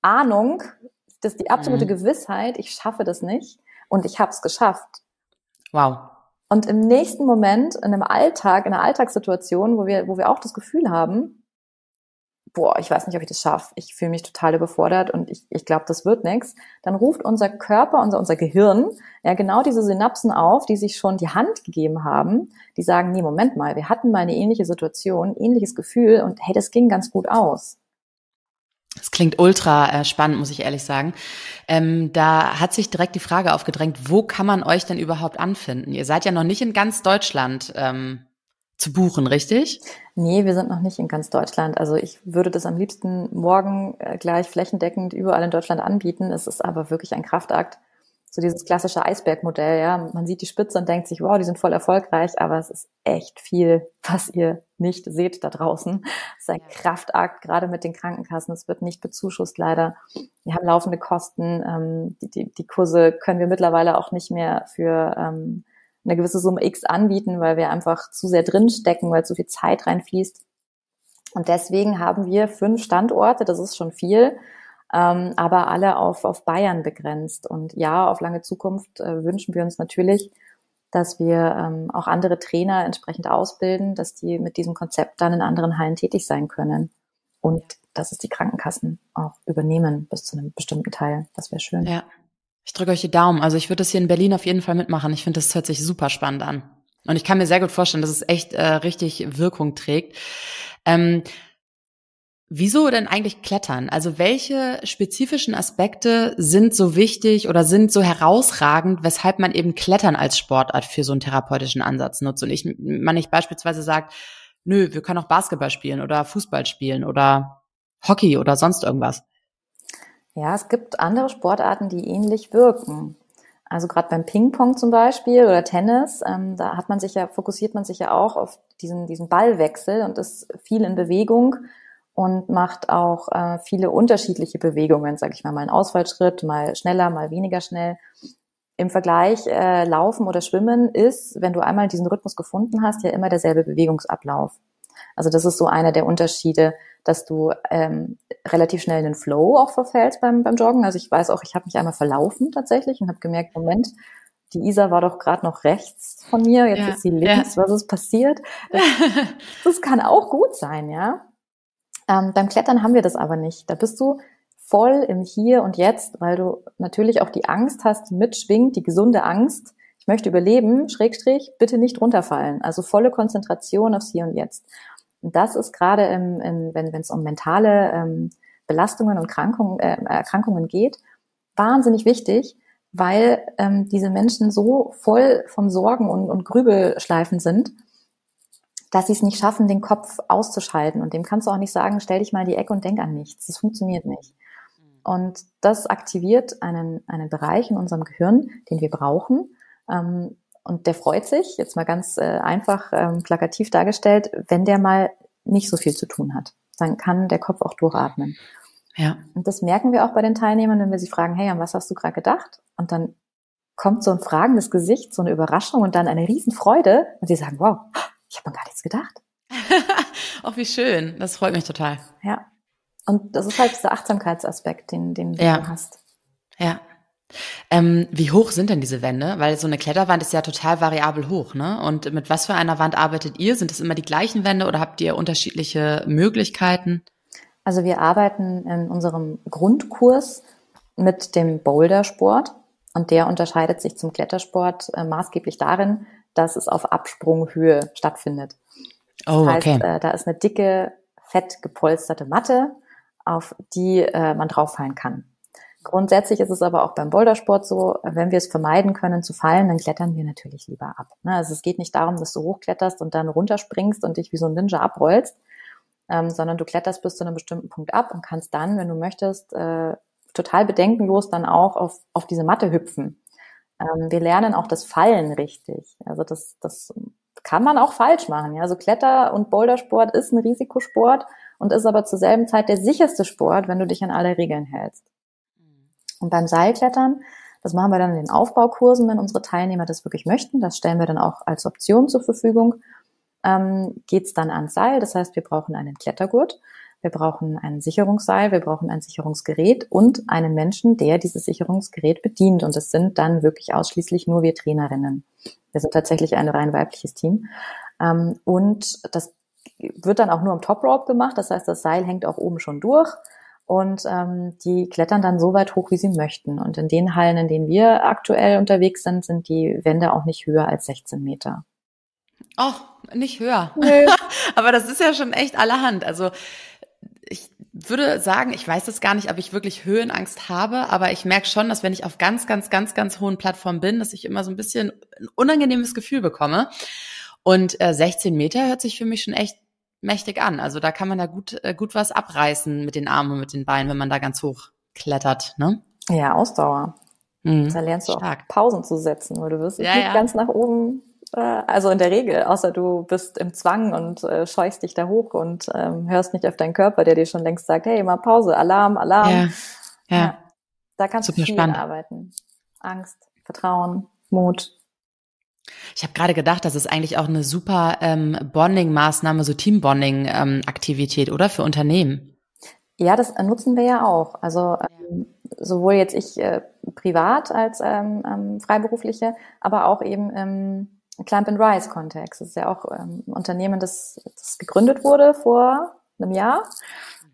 Ahnung, das die absolute mhm. Gewissheit, ich schaffe das nicht und ich habe es geschafft. Wow. Und im nächsten Moment, in einem Alltag, in einer Alltagssituation, wo wir, wo wir auch das Gefühl haben, boah, ich weiß nicht, ob ich das schaffe, ich fühle mich total überfordert und ich, ich glaube, das wird nichts, dann ruft unser Körper, unser, unser Gehirn ja genau diese Synapsen auf, die sich schon die Hand gegeben haben, die sagen, nee, Moment mal, wir hatten mal eine ähnliche Situation, ähnliches Gefühl und hey, das ging ganz gut aus. Das klingt ultra äh, spannend, muss ich ehrlich sagen. Ähm, da hat sich direkt die Frage aufgedrängt, wo kann man euch denn überhaupt anfinden? Ihr seid ja noch nicht in ganz Deutschland ähm, zu buchen, richtig? Nee, wir sind noch nicht in ganz Deutschland. Also ich würde das am liebsten morgen äh, gleich flächendeckend überall in Deutschland anbieten. Es ist aber wirklich ein Kraftakt. So dieses klassische Eisbergmodell, ja. Man sieht die Spitze und denkt sich, wow, die sind voll erfolgreich, aber es ist echt viel, was ihr nicht seht da draußen. Das ist ein Kraftakt, gerade mit den Krankenkassen. Es wird nicht bezuschusst, leider. Wir haben laufende Kosten. Ähm, die, die, die Kurse können wir mittlerweile auch nicht mehr für ähm, eine gewisse Summe X anbieten, weil wir einfach zu sehr drinstecken, weil zu viel Zeit reinfließt. Und deswegen haben wir fünf Standorte, das ist schon viel, ähm, aber alle auf, auf Bayern begrenzt. Und ja, auf lange Zukunft äh, wünschen wir uns natürlich, dass wir ähm, auch andere Trainer entsprechend ausbilden, dass die mit diesem Konzept dann in anderen Hallen tätig sein können. Und dass es die Krankenkassen auch übernehmen bis zu einem bestimmten Teil. Das wäre schön. Ja. Ich drücke euch die Daumen. Also ich würde das hier in Berlin auf jeden Fall mitmachen. Ich finde, das hört sich super spannend an. Und ich kann mir sehr gut vorstellen, dass es echt äh, richtig Wirkung trägt. Ähm, Wieso denn eigentlich Klettern? Also welche spezifischen Aspekte sind so wichtig oder sind so herausragend, weshalb man eben Klettern als Sportart für so einen therapeutischen Ansatz nutzt und ich, man nicht beispielsweise sagt, nö, wir können auch Basketball spielen oder Fußball spielen oder Hockey oder sonst irgendwas? Ja, es gibt andere Sportarten, die ähnlich wirken. Also gerade beim Ping-Pong zum Beispiel oder Tennis, ähm, da hat man sich ja, fokussiert man sich ja auch auf diesen, diesen Ballwechsel und ist viel in Bewegung und macht auch äh, viele unterschiedliche Bewegungen, sage ich mal, mal einen Ausfallschritt, mal schneller, mal weniger schnell. Im Vergleich äh, Laufen oder Schwimmen ist, wenn du einmal diesen Rhythmus gefunden hast, ja immer derselbe Bewegungsablauf. Also das ist so einer der Unterschiede, dass du ähm, relativ schnell in den Flow auch verfällst beim, beim Joggen. Also ich weiß auch, ich habe mich einmal verlaufen tatsächlich und habe gemerkt, Moment, die Isa war doch gerade noch rechts von mir, jetzt ja, ist sie links, ja. was ist passiert? Das, das kann auch gut sein, ja. Ähm, beim Klettern haben wir das aber nicht. Da bist du voll im Hier und Jetzt, weil du natürlich auch die Angst hast, die mitschwingt, die gesunde Angst. Ich möchte überleben, Schrägstrich, bitte nicht runterfallen. Also volle Konzentration aufs Hier und Jetzt. Und das ist gerade, im, in, wenn es um mentale ähm, Belastungen und Krankungen, äh, Erkrankungen geht, wahnsinnig wichtig, weil ähm, diese Menschen so voll von Sorgen und, und Grübelschleifen sind, dass sie es nicht schaffen, den Kopf auszuschalten. Und dem kannst du auch nicht sagen, stell dich mal in die Ecke und denk an nichts. Das funktioniert nicht. Und das aktiviert einen, einen Bereich in unserem Gehirn, den wir brauchen. Ähm, und der freut sich, jetzt mal ganz äh, einfach ähm, plakativ dargestellt, wenn der mal nicht so viel zu tun hat. Dann kann der Kopf auch durchatmen. Ja. Und das merken wir auch bei den Teilnehmern, wenn wir sie fragen, hey, an was hast du gerade gedacht? Und dann kommt so ein fragendes Gesicht, so eine Überraschung und dann eine Riesenfreude und sie sagen, wow, ich habe an gar nichts gedacht. Ach, wie schön. Das freut mich total. Ja. Und das ist halt dieser Achtsamkeitsaspekt, den, den ja. du hast. Ja. Ähm, wie hoch sind denn diese Wände? Weil so eine Kletterwand ist ja total variabel hoch, ne? Und mit was für einer Wand arbeitet ihr? Sind es immer die gleichen Wände oder habt ihr unterschiedliche Möglichkeiten? Also wir arbeiten in unserem Grundkurs mit dem Bouldersport und der unterscheidet sich zum Klettersport äh, maßgeblich darin, dass es auf Absprunghöhe stattfindet. Das oh, heißt, okay. äh, da ist eine dicke, fett gepolsterte Matte, auf die äh, man drauffallen kann. Grundsätzlich ist es aber auch beim Bouldersport so, wenn wir es vermeiden können zu fallen, dann klettern wir natürlich lieber ab. Ne? Also es geht nicht darum, dass du hochkletterst und dann runterspringst und dich wie so ein Ninja abrollst, ähm, sondern du kletterst bis zu einem bestimmten Punkt ab und kannst dann, wenn du möchtest, äh, total bedenkenlos dann auch auf, auf diese Matte hüpfen. Ähm, wir lernen auch das Fallen richtig. Also das, das kann man auch falsch machen. Ja? Also Kletter- und Bouldersport ist ein Risikosport und ist aber zur selben Zeit der sicherste Sport, wenn du dich an alle Regeln hältst. Und beim Seilklettern, das machen wir dann in den Aufbaukursen, wenn unsere Teilnehmer das wirklich möchten. Das stellen wir dann auch als Option zur Verfügung. Ähm, Geht es dann ans Seil, das heißt, wir brauchen einen Klettergurt wir brauchen ein Sicherungsseil, wir brauchen ein Sicherungsgerät und einen Menschen, der dieses Sicherungsgerät bedient. Und das sind dann wirklich ausschließlich nur wir Trainerinnen. Wir sind tatsächlich ein rein weibliches Team. Ähm, und das wird dann auch nur am Top Rope gemacht. Das heißt, das Seil hängt auch oben schon durch. Und ähm, die klettern dann so weit hoch, wie sie möchten. Und in den Hallen, in denen wir aktuell unterwegs sind, sind die Wände auch nicht höher als 16 Meter. Oh, nicht höher. Nee. Aber das ist ja schon echt allerhand. Also ich würde sagen, ich weiß es gar nicht, ob ich wirklich Höhenangst habe, aber ich merke schon, dass wenn ich auf ganz, ganz, ganz, ganz hohen Plattformen bin, dass ich immer so ein bisschen ein unangenehmes Gefühl bekomme. Und äh, 16 Meter hört sich für mich schon echt mächtig an. Also da kann man da gut, äh, gut was abreißen mit den Armen und mit den Beinen, wenn man da ganz hoch klettert, ne? Ja, Ausdauer. Mhm. Da lernst du Stark. auch Pausen zu setzen, weil du wirst ja, nicht ja. ganz nach oben äh, also in der Regel, außer du bist im Zwang und äh, scheuchst dich da hoch und ähm, hörst nicht auf deinen Körper, der dir schon längst sagt, hey, mal Pause, Alarm, Alarm. Ja. ja. ja. Da kannst Super du viel spannend. arbeiten. Angst, Vertrauen, Mut. Ich habe gerade gedacht, das ist eigentlich auch eine super ähm, Bonding-Maßnahme, so Team-Bonding-Aktivität, ähm, oder für Unternehmen? Ja, das nutzen wir ja auch. Also ähm, sowohl jetzt ich äh, privat als ähm, ähm, Freiberufliche, aber auch eben im Climb and Rise Kontext. Das ist ja auch ähm, ein Unternehmen, das, das gegründet wurde vor einem Jahr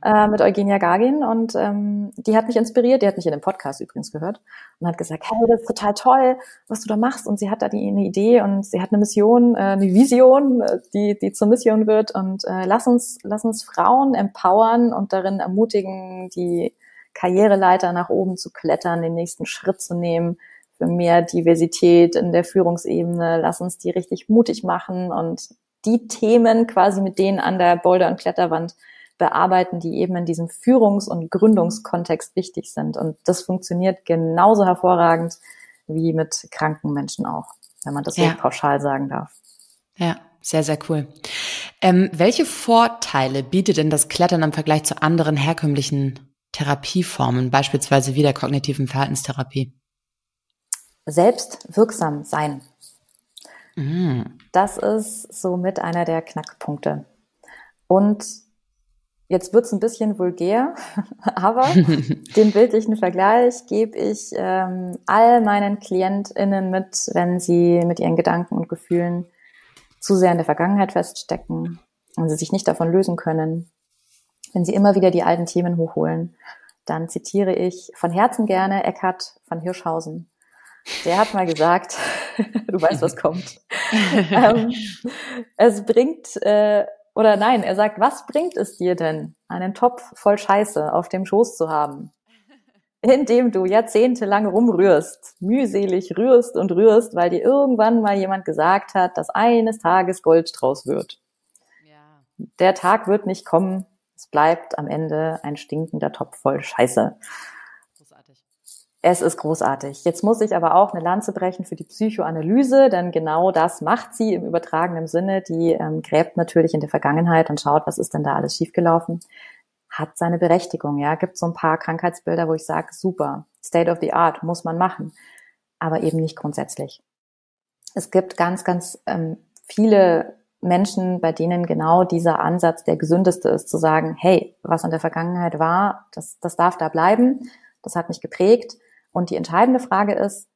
äh, mit Eugenia Gagin und ähm, die hat mich inspiriert, die hat mich in dem Podcast übrigens gehört und hat gesagt, hey, das ist total toll, was du da machst. Und sie hat da die eine Idee und sie hat eine Mission, äh, eine Vision, äh, die die zur Mission wird. Und äh, lass uns lass uns Frauen empowern und darin ermutigen, die Karriereleiter nach oben zu klettern, den nächsten Schritt zu nehmen für mehr Diversität in der Führungsebene. Lass uns die richtig mutig machen und die Themen quasi mit denen an der Boulder- und Kletterwand bearbeiten, die eben in diesem Führungs- und Gründungskontext wichtig sind. Und das funktioniert genauso hervorragend wie mit kranken Menschen auch, wenn man das ja. so pauschal sagen darf. Ja, sehr, sehr cool. Ähm, welche Vorteile bietet denn das Klettern im Vergleich zu anderen herkömmlichen Therapieformen, beispielsweise wie der kognitiven Verhaltenstherapie? Selbst wirksam sein. Mm. Das ist somit einer der Knackpunkte. Und jetzt wird's ein bisschen vulgär, aber den bildlichen Vergleich gebe ich ähm, all meinen KlientInnen mit, wenn sie mit ihren Gedanken und Gefühlen zu sehr in der Vergangenheit feststecken und sie sich nicht davon lösen können, wenn Sie immer wieder die alten Themen hochholen, dann zitiere ich von Herzen gerne Eckhard von Hirschhausen. Der hat mal gesagt, du weißt, was kommt. ähm, es bringt, äh, oder nein, er sagt, was bringt es dir denn, einen Topf voll Scheiße auf dem Schoß zu haben, in dem du jahrzehntelang rumrührst, mühselig rührst und rührst, weil dir irgendwann mal jemand gesagt hat, dass eines Tages Gold draus wird. Ja. Der Tag wird nicht kommen, es bleibt am Ende ein stinkender Topf voll Scheiße. Es ist großartig. Jetzt muss ich aber auch eine Lanze brechen für die Psychoanalyse, denn genau das macht sie im übertragenen Sinne. Die ähm, gräbt natürlich in der Vergangenheit und schaut, was ist denn da alles schiefgelaufen. Hat seine Berechtigung, ja. Gibt so ein paar Krankheitsbilder, wo ich sage, super, State of the Art, muss man machen. Aber eben nicht grundsätzlich. Es gibt ganz, ganz ähm, viele Menschen, bei denen genau dieser Ansatz der gesündeste ist, zu sagen, hey, was in der Vergangenheit war, das, das darf da bleiben, das hat mich geprägt. Und die entscheidende Frage ist,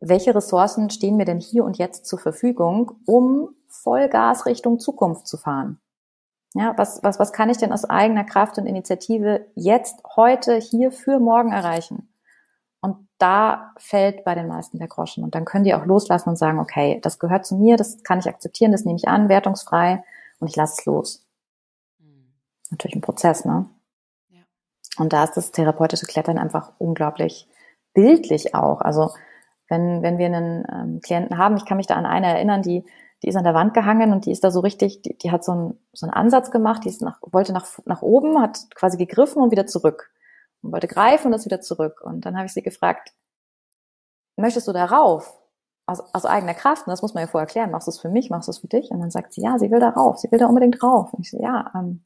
welche Ressourcen stehen mir denn hier und jetzt zur Verfügung, um Vollgas Richtung Zukunft zu fahren? Ja, was, was, was kann ich denn aus eigener Kraft und Initiative jetzt, heute, hier für morgen erreichen? Und da fällt bei den meisten der Groschen. Und dann können die auch loslassen und sagen, okay, das gehört zu mir, das kann ich akzeptieren, das nehme ich an, wertungsfrei und ich lasse es los. Mhm. Natürlich ein Prozess, ne? Ja. Und da ist das therapeutische Klettern einfach unglaublich bildlich auch. Also wenn, wenn wir einen ähm, Klienten haben, ich kann mich da an eine erinnern, die, die ist an der Wand gehangen und die ist da so richtig, die, die hat so einen, so einen Ansatz gemacht, die ist nach, wollte nach, nach oben, hat quasi gegriffen und wieder zurück und wollte greifen und ist wieder zurück. Und dann habe ich sie gefragt, möchtest du darauf? Aus, aus eigener Kraft, und das muss man ja vorher erklären, machst du es für mich, machst du es für dich? Und dann sagt sie, ja, sie will darauf, sie will da unbedingt drauf. Und ich so, ja, ähm,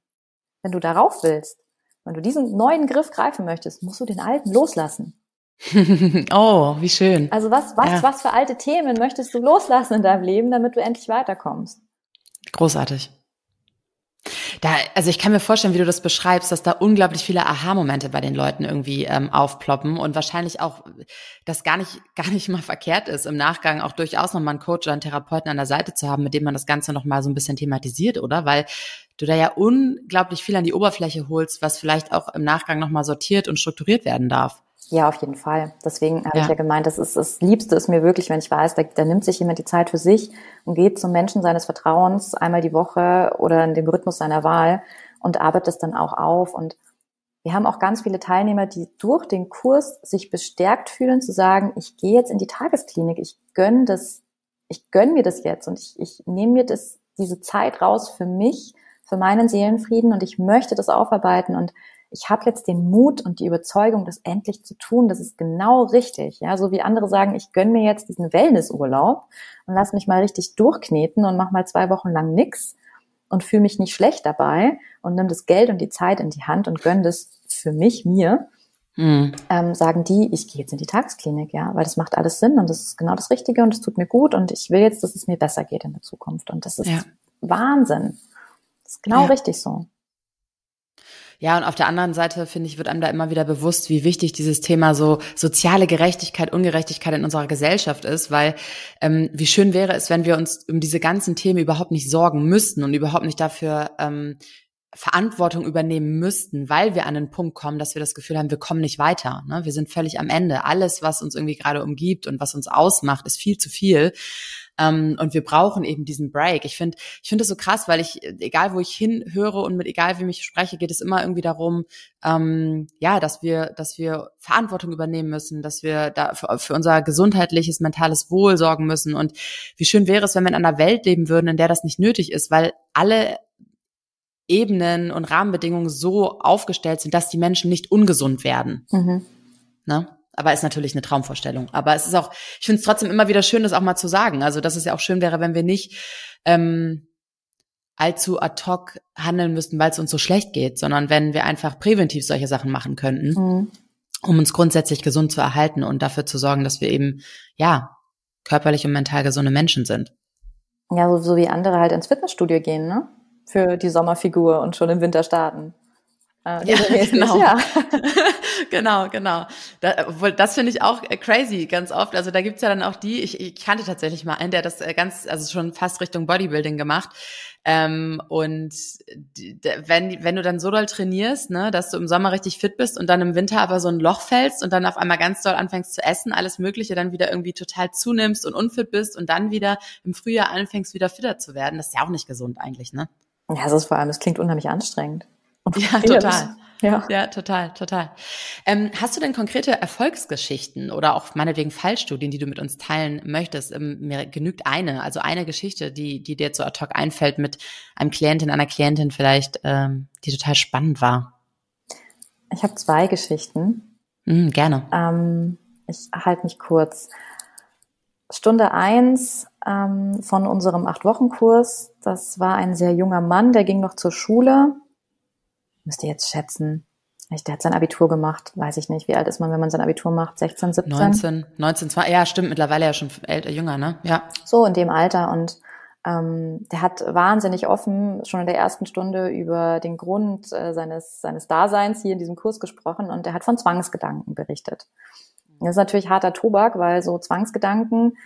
wenn du darauf willst, wenn du diesen neuen Griff greifen möchtest, musst du den alten loslassen. oh, wie schön. Also was, was, ja. was für alte Themen möchtest du loslassen in deinem Leben, damit du endlich weiterkommst? Großartig. Da, also ich kann mir vorstellen, wie du das beschreibst, dass da unglaublich viele Aha-Momente bei den Leuten irgendwie ähm, aufploppen und wahrscheinlich auch das gar nicht, gar nicht mal verkehrt ist, im Nachgang auch durchaus nochmal einen Coach oder einen Therapeuten an der Seite zu haben, mit dem man das Ganze nochmal so ein bisschen thematisiert, oder? Weil du da ja unglaublich viel an die Oberfläche holst, was vielleicht auch im Nachgang nochmal sortiert und strukturiert werden darf. Ja, auf jeden Fall. Deswegen habe ja. ich ja gemeint, das ist das Liebste ist mir wirklich, wenn ich weiß, da, da nimmt sich jemand die Zeit für sich und geht zum Menschen seines Vertrauens einmal die Woche oder in dem Rhythmus seiner Wahl und arbeitet es dann auch auf. Und wir haben auch ganz viele Teilnehmer, die durch den Kurs sich bestärkt fühlen, zu sagen, ich gehe jetzt in die Tagesklinik, ich gönn das, ich gönn mir das jetzt und ich, ich nehme mir das, diese Zeit raus für mich, für meinen Seelenfrieden und ich möchte das aufarbeiten und ich habe jetzt den Mut und die Überzeugung, das endlich zu tun. Das ist genau richtig. Ja, so wie andere sagen, ich gönn mir jetzt diesen Wellnessurlaub und lass mich mal richtig durchkneten und mach mal zwei Wochen lang nix und fühle mich nicht schlecht dabei und nimm das Geld und die Zeit in die Hand und gönn das für mich, mir. Mhm. Ähm, sagen die, ich gehe jetzt in die Tagesklinik, ja, weil das macht alles Sinn und das ist genau das Richtige und es tut mir gut und ich will jetzt, dass es mir besser geht in der Zukunft. Und das ist ja. Wahnsinn. Das ist genau ja. richtig so. Ja, und auf der anderen Seite, finde ich, wird einem da immer wieder bewusst, wie wichtig dieses Thema so soziale Gerechtigkeit, Ungerechtigkeit in unserer Gesellschaft ist, weil ähm, wie schön wäre es, wenn wir uns um diese ganzen Themen überhaupt nicht sorgen müssten und überhaupt nicht dafür ähm, Verantwortung übernehmen müssten, weil wir an den Punkt kommen, dass wir das Gefühl haben, wir kommen nicht weiter. Ne? Wir sind völlig am Ende. Alles, was uns irgendwie gerade umgibt und was uns ausmacht, ist viel zu viel. Ähm, und wir brauchen eben diesen Break. Ich finde, ich finde das so krass, weil ich, egal wo ich hinhöre und mit egal wie ich spreche, geht es immer irgendwie darum, ähm, ja, dass wir, dass wir Verantwortung übernehmen müssen, dass wir da für, für unser gesundheitliches, mentales Wohl sorgen müssen. Und wie schön wäre es, wenn wir in einer Welt leben würden, in der das nicht nötig ist, weil alle Ebenen und Rahmenbedingungen so aufgestellt sind, dass die Menschen nicht ungesund werden. Mhm. Ne? Aber ist natürlich eine Traumvorstellung. Aber es ist auch, ich finde es trotzdem immer wieder schön, das auch mal zu sagen. Also, dass es ja auch schön wäre, wenn wir nicht ähm, allzu ad hoc handeln müssten, weil es uns so schlecht geht, sondern wenn wir einfach präventiv solche Sachen machen könnten, mhm. um uns grundsätzlich gesund zu erhalten und dafür zu sorgen, dass wir eben, ja, körperlich und mental gesunde Menschen sind. Ja, so, so wie andere halt ins Fitnessstudio gehen, ne? Für die Sommerfigur und schon im Winter starten. Äh, ja, genau. Ja. genau, genau. Da, obwohl, das finde ich auch äh, crazy ganz oft. Also da gibt's ja dann auch die, ich, ich kannte tatsächlich mal einen, der das äh, ganz, also schon fast Richtung Bodybuilding gemacht. Ähm, und wenn, wenn du dann so doll trainierst, ne, dass du im Sommer richtig fit bist und dann im Winter aber so ein Loch fällst und dann auf einmal ganz doll anfängst zu essen, alles Mögliche, dann wieder irgendwie total zunimmst und unfit bist und dann wieder im Frühjahr anfängst, wieder fitter zu werden, das ist ja auch nicht gesund eigentlich, ne? Ja, das ist vor allem, das klingt unheimlich anstrengend. Ja, total. Ja. ja, total, total. Ähm, hast du denn konkrete Erfolgsgeschichten oder auch meinetwegen Fallstudien, die du mit uns teilen möchtest? Ähm, mir genügt eine, also eine Geschichte, die, die dir zu ad hoc einfällt mit einem Klientin, einer Klientin vielleicht, ähm, die total spannend war. Ich habe zwei Geschichten. Mm, gerne. Ähm, ich halte mich kurz. Stunde eins ähm, von unserem Acht-Wochen-Kurs, das war ein sehr junger Mann, der ging noch zur Schule müsste jetzt schätzen, der hat sein Abitur gemacht, weiß ich nicht. Wie alt ist man, wenn man sein Abitur macht? 16, 17? 19, 19, 20, ja, stimmt, mittlerweile ja schon älter, jünger, ne? Ja. So in dem Alter und ähm, der hat wahnsinnig offen schon in der ersten Stunde über den Grund äh, seines, seines Daseins hier in diesem Kurs gesprochen und der hat von Zwangsgedanken berichtet. Das ist natürlich harter Tobak, weil so Zwangsgedanken,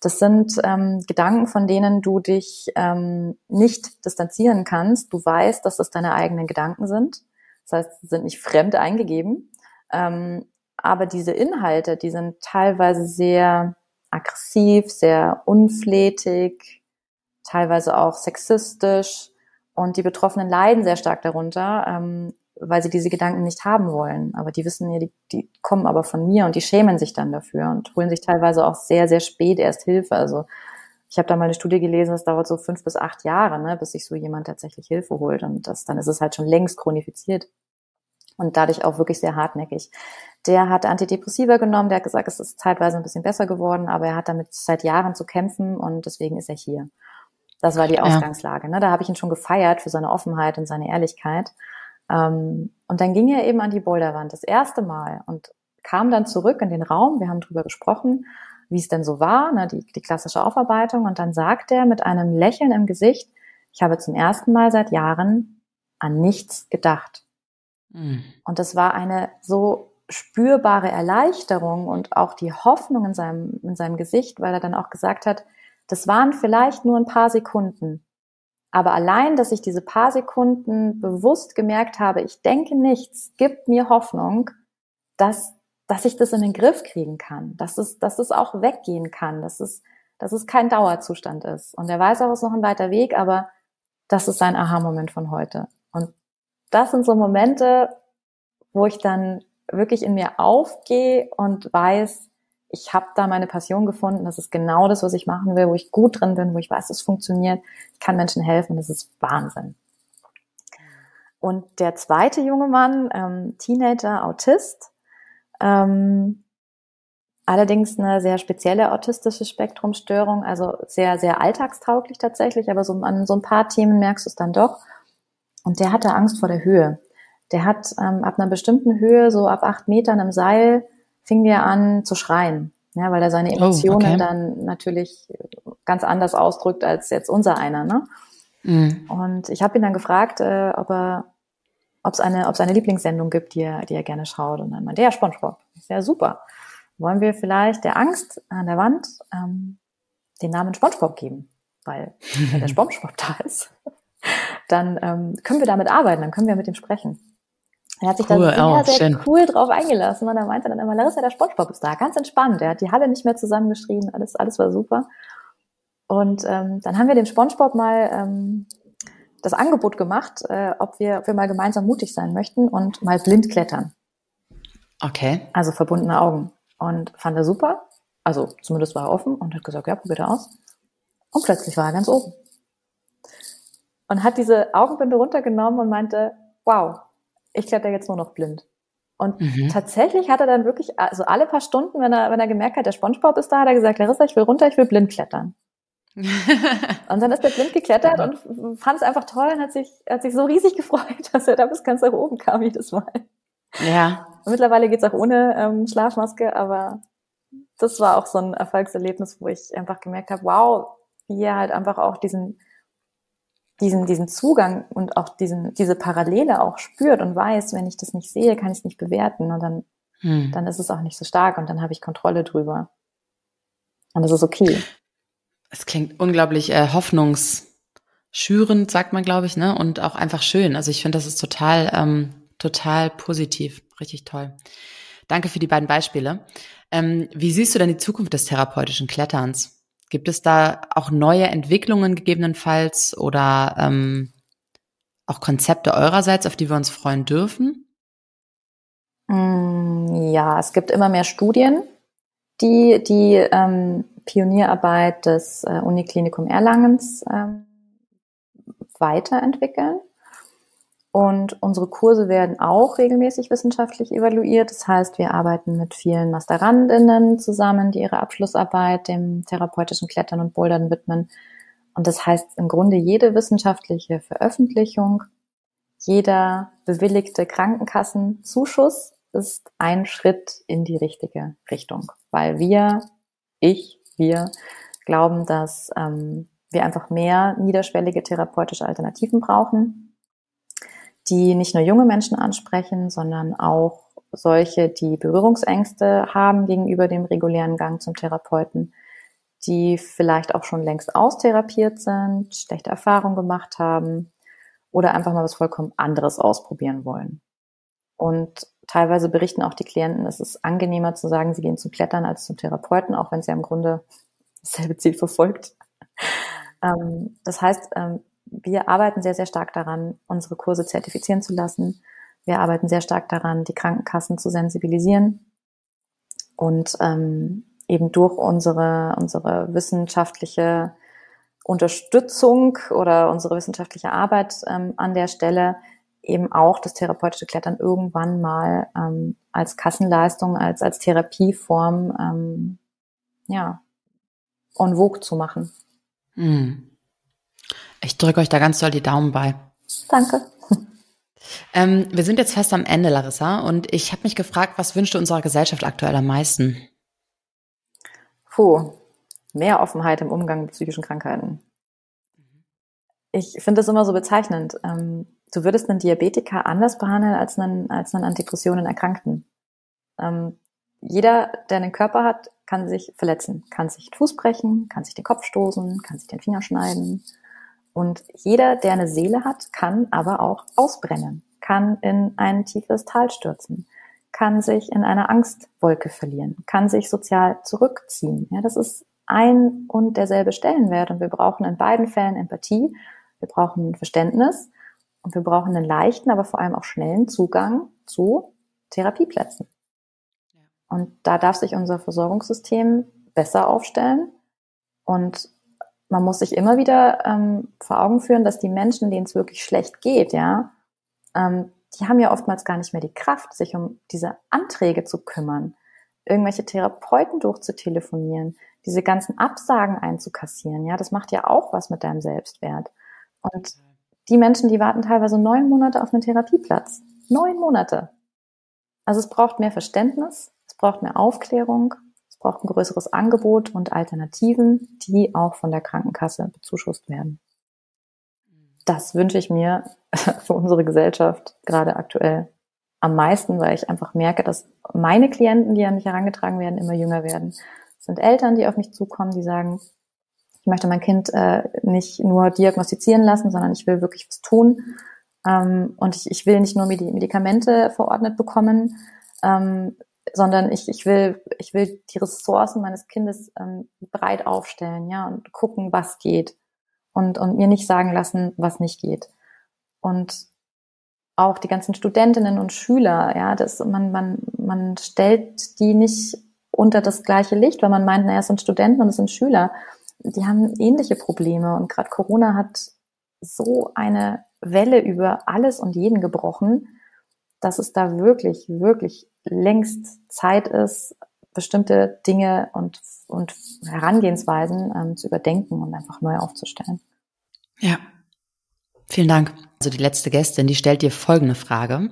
das sind ähm, Gedanken, von denen du dich ähm, nicht distanzieren kannst. Du weißt, dass das deine eigenen Gedanken sind. Das heißt, sie sind nicht fremd eingegeben. Ähm, aber diese Inhalte, die sind teilweise sehr aggressiv, sehr unflätig, teilweise auch sexistisch. Und die Betroffenen leiden sehr stark darunter, ähm, weil sie diese Gedanken nicht haben wollen. Aber die wissen ja, die, die kommen aber von mir und die schämen sich dann dafür und holen sich teilweise auch sehr, sehr spät erst Hilfe. Also ich habe da mal eine Studie gelesen, es dauert so fünf bis acht Jahre, ne, bis sich so jemand tatsächlich Hilfe holt. Und das, dann ist es halt schon längst chronifiziert. Und dadurch auch wirklich sehr hartnäckig. Der hat Antidepressiva genommen, der hat gesagt, es ist zeitweise ein bisschen besser geworden, aber er hat damit seit Jahren zu kämpfen und deswegen ist er hier. Das war die Ausgangslage. Ne? Da habe ich ihn schon gefeiert für seine Offenheit und seine Ehrlichkeit. Ähm, und dann ging er eben an die Boulderwand das erste Mal und kam dann zurück in den Raum. Wir haben drüber gesprochen, wie es denn so war, ne, die, die klassische Aufarbeitung. Und dann sagt er mit einem Lächeln im Gesicht, ich habe zum ersten Mal seit Jahren an nichts gedacht. Mhm. Und das war eine so spürbare Erleichterung und auch die Hoffnung in seinem, in seinem Gesicht, weil er dann auch gesagt hat, das waren vielleicht nur ein paar Sekunden. Aber allein, dass ich diese paar Sekunden bewusst gemerkt habe, ich denke nichts, gibt mir Hoffnung, dass, dass ich das in den Griff kriegen kann, dass es, dass es auch weggehen kann, dass es, dass es kein Dauerzustand ist. Und er weiß auch, es ist noch ein weiter Weg, aber das ist sein Aha-Moment von heute. Und das sind so Momente, wo ich dann wirklich in mir aufgehe und weiß, ich habe da meine Passion gefunden, das ist genau das, was ich machen will, wo ich gut drin bin, wo ich weiß, es funktioniert, ich kann Menschen helfen, das ist Wahnsinn. Und der zweite junge Mann, ähm, Teenager, Autist, ähm, allerdings eine sehr spezielle autistische Spektrumstörung, also sehr, sehr alltagstauglich tatsächlich, aber so an so ein paar Themen merkst du es dann doch. Und der hatte Angst vor der Höhe. Der hat ähm, ab einer bestimmten Höhe, so ab acht Metern im Seil, fing der an zu schreien. Ja, weil er seine oh, Emotionen oh, okay. dann natürlich ganz anders ausdrückt als jetzt unser einer. Ne? Mm. Und ich habe ihn dann gefragt, äh, ob er ob es eine, ob es eine Lieblingssendung gibt, die er, die er gerne schaut. Und dann meinte er, ja, Spongebob. Ist ja super. Wollen wir vielleicht der Angst an der Wand ähm, den Namen Spongebob geben? Weil wenn der Spongebob da ist, dann ähm, können wir damit arbeiten, dann können wir mit ihm sprechen. Er hat sich cool, da sehr, sehr cool drauf eingelassen und er meinte dann immer, Larissa, der Spongebob ist da, ganz entspannt. Er hat die Halle nicht mehr zusammengeschrieben, alles, alles war super. Und ähm, dann haben wir dem Spongebob mal ähm, das Angebot gemacht, äh, ob, wir, ob wir mal gemeinsam mutig sein möchten und mal blind klettern. Okay. Also verbundene Augen. Und fand er super. Also zumindest war er offen und hat gesagt, ja, probiert er aus. Und plötzlich war er ganz oben. Und hat diese Augenbinde runtergenommen und meinte, wow, ich kletter jetzt nur noch blind. Und mhm. tatsächlich hat er dann wirklich, also alle paar Stunden, wenn er, wenn er gemerkt hat, der Spongebob ist da, hat er gesagt, Larissa, ich will runter, ich will blind klettern. und dann ist er blind geklettert und fand es einfach toll und hat sich, hat sich so riesig gefreut, dass er da bis ganz nach oben kam jedes Mal. Ja. Und mittlerweile geht's auch ohne ähm, Schlafmaske, aber das war auch so ein Erfolgserlebnis, wo ich einfach gemerkt habe, wow, wie er halt einfach auch diesen diesen, diesen Zugang und auch diesen, diese Parallele auch spürt und weiß, wenn ich das nicht sehe, kann ich es nicht bewerten und dann, hm. dann ist es auch nicht so stark und dann habe ich Kontrolle drüber. Und das ist okay. Es klingt unglaublich äh, hoffnungsschürend, sagt man, glaube ich, ne? Und auch einfach schön. Also ich finde, das ist total, ähm, total positiv. Richtig toll. Danke für die beiden Beispiele. Ähm, wie siehst du denn die Zukunft des therapeutischen Kletterns? Gibt es da auch neue Entwicklungen gegebenenfalls oder ähm, auch Konzepte eurerseits, auf die wir uns freuen dürfen? Mm, ja, es gibt immer mehr Studien, die die ähm, Pionierarbeit des äh, Uniklinikum Erlangens ähm, weiterentwickeln. Und unsere Kurse werden auch regelmäßig wissenschaftlich evaluiert. Das heißt, wir arbeiten mit vielen Masterandinnen zusammen, die ihre Abschlussarbeit dem therapeutischen Klettern und Bouldern widmen. Und das heißt im Grunde jede wissenschaftliche Veröffentlichung, jeder bewilligte Krankenkassenzuschuss ist ein Schritt in die richtige Richtung, weil wir, ich, wir glauben, dass ähm, wir einfach mehr niederschwellige therapeutische Alternativen brauchen die nicht nur junge Menschen ansprechen, sondern auch solche, die Berührungsängste haben gegenüber dem regulären Gang zum Therapeuten, die vielleicht auch schon längst austherapiert sind, schlechte Erfahrungen gemacht haben oder einfach mal was vollkommen anderes ausprobieren wollen. Und teilweise berichten auch die Klienten, es ist angenehmer zu sagen, sie gehen zum Klettern als zum Therapeuten, auch wenn sie im Grunde dasselbe Ziel verfolgt. Ähm, das heißt, ähm, wir arbeiten sehr, sehr stark daran, unsere Kurse zertifizieren zu lassen. Wir arbeiten sehr stark daran, die Krankenkassen zu sensibilisieren und ähm, eben durch unsere, unsere wissenschaftliche Unterstützung oder unsere wissenschaftliche Arbeit ähm, an der Stelle eben auch das therapeutische Klettern irgendwann mal ähm, als Kassenleistung, als, als Therapieform ähm, ja, en vogue zu machen. Mhm. Ich drücke euch da ganz doll die Daumen bei. Danke. Ähm, wir sind jetzt fast am Ende, Larissa, und ich habe mich gefragt, was wünscht du unserer Gesellschaft aktuell am meisten? Puh, mehr Offenheit im Umgang mit psychischen Krankheiten. Ich finde das immer so bezeichnend. Ähm, du würdest einen Diabetiker anders behandeln als einen, als einen Antidepressionen Erkrankten. Ähm, jeder, der einen Körper hat, kann sich verletzen, kann sich den Fuß brechen, kann sich den Kopf stoßen, kann sich den Finger schneiden, und jeder, der eine Seele hat, kann aber auch ausbrennen, kann in ein tiefes Tal stürzen, kann sich in einer Angstwolke verlieren, kann sich sozial zurückziehen. Ja, das ist ein und derselbe Stellenwert und wir brauchen in beiden Fällen Empathie, wir brauchen Verständnis und wir brauchen einen leichten, aber vor allem auch schnellen Zugang zu Therapieplätzen. Und da darf sich unser Versorgungssystem besser aufstellen und man muss sich immer wieder ähm, vor Augen führen, dass die Menschen, denen es wirklich schlecht geht, ja, ähm, die haben ja oftmals gar nicht mehr die Kraft, sich um diese Anträge zu kümmern, irgendwelche Therapeuten durchzutelefonieren, diese ganzen Absagen einzukassieren. Ja, das macht ja auch was mit deinem Selbstwert. Und die Menschen, die warten teilweise neun Monate auf einen Therapieplatz. Neun Monate. Also es braucht mehr Verständnis, es braucht mehr Aufklärung, braucht ein größeres Angebot und Alternativen, die auch von der Krankenkasse bezuschusst werden. Das wünsche ich mir für unsere Gesellschaft gerade aktuell am meisten, weil ich einfach merke, dass meine Klienten, die an mich herangetragen werden, immer jünger werden. Es sind Eltern, die auf mich zukommen, die sagen, ich möchte mein Kind äh, nicht nur diagnostizieren lassen, sondern ich will wirklich was tun. Ähm, und ich, ich will nicht nur Medikamente verordnet bekommen, ähm, sondern ich, ich will, ich will die Ressourcen meines Kindes ähm, breit aufstellen, ja, und gucken, was geht. Und, und mir nicht sagen lassen, was nicht geht. Und auch die ganzen Studentinnen und Schüler, ja, das, man, man, man stellt die nicht unter das gleiche Licht, weil man meint, naja, es sind Studenten und es sind Schüler. Die haben ähnliche Probleme und gerade Corona hat so eine Welle über alles und jeden gebrochen, dass es da wirklich, wirklich längst Zeit ist, bestimmte Dinge und, und Herangehensweisen ähm, zu überdenken und einfach neu aufzustellen. Ja, vielen Dank. Also die letzte Gästin, die stellt dir folgende Frage.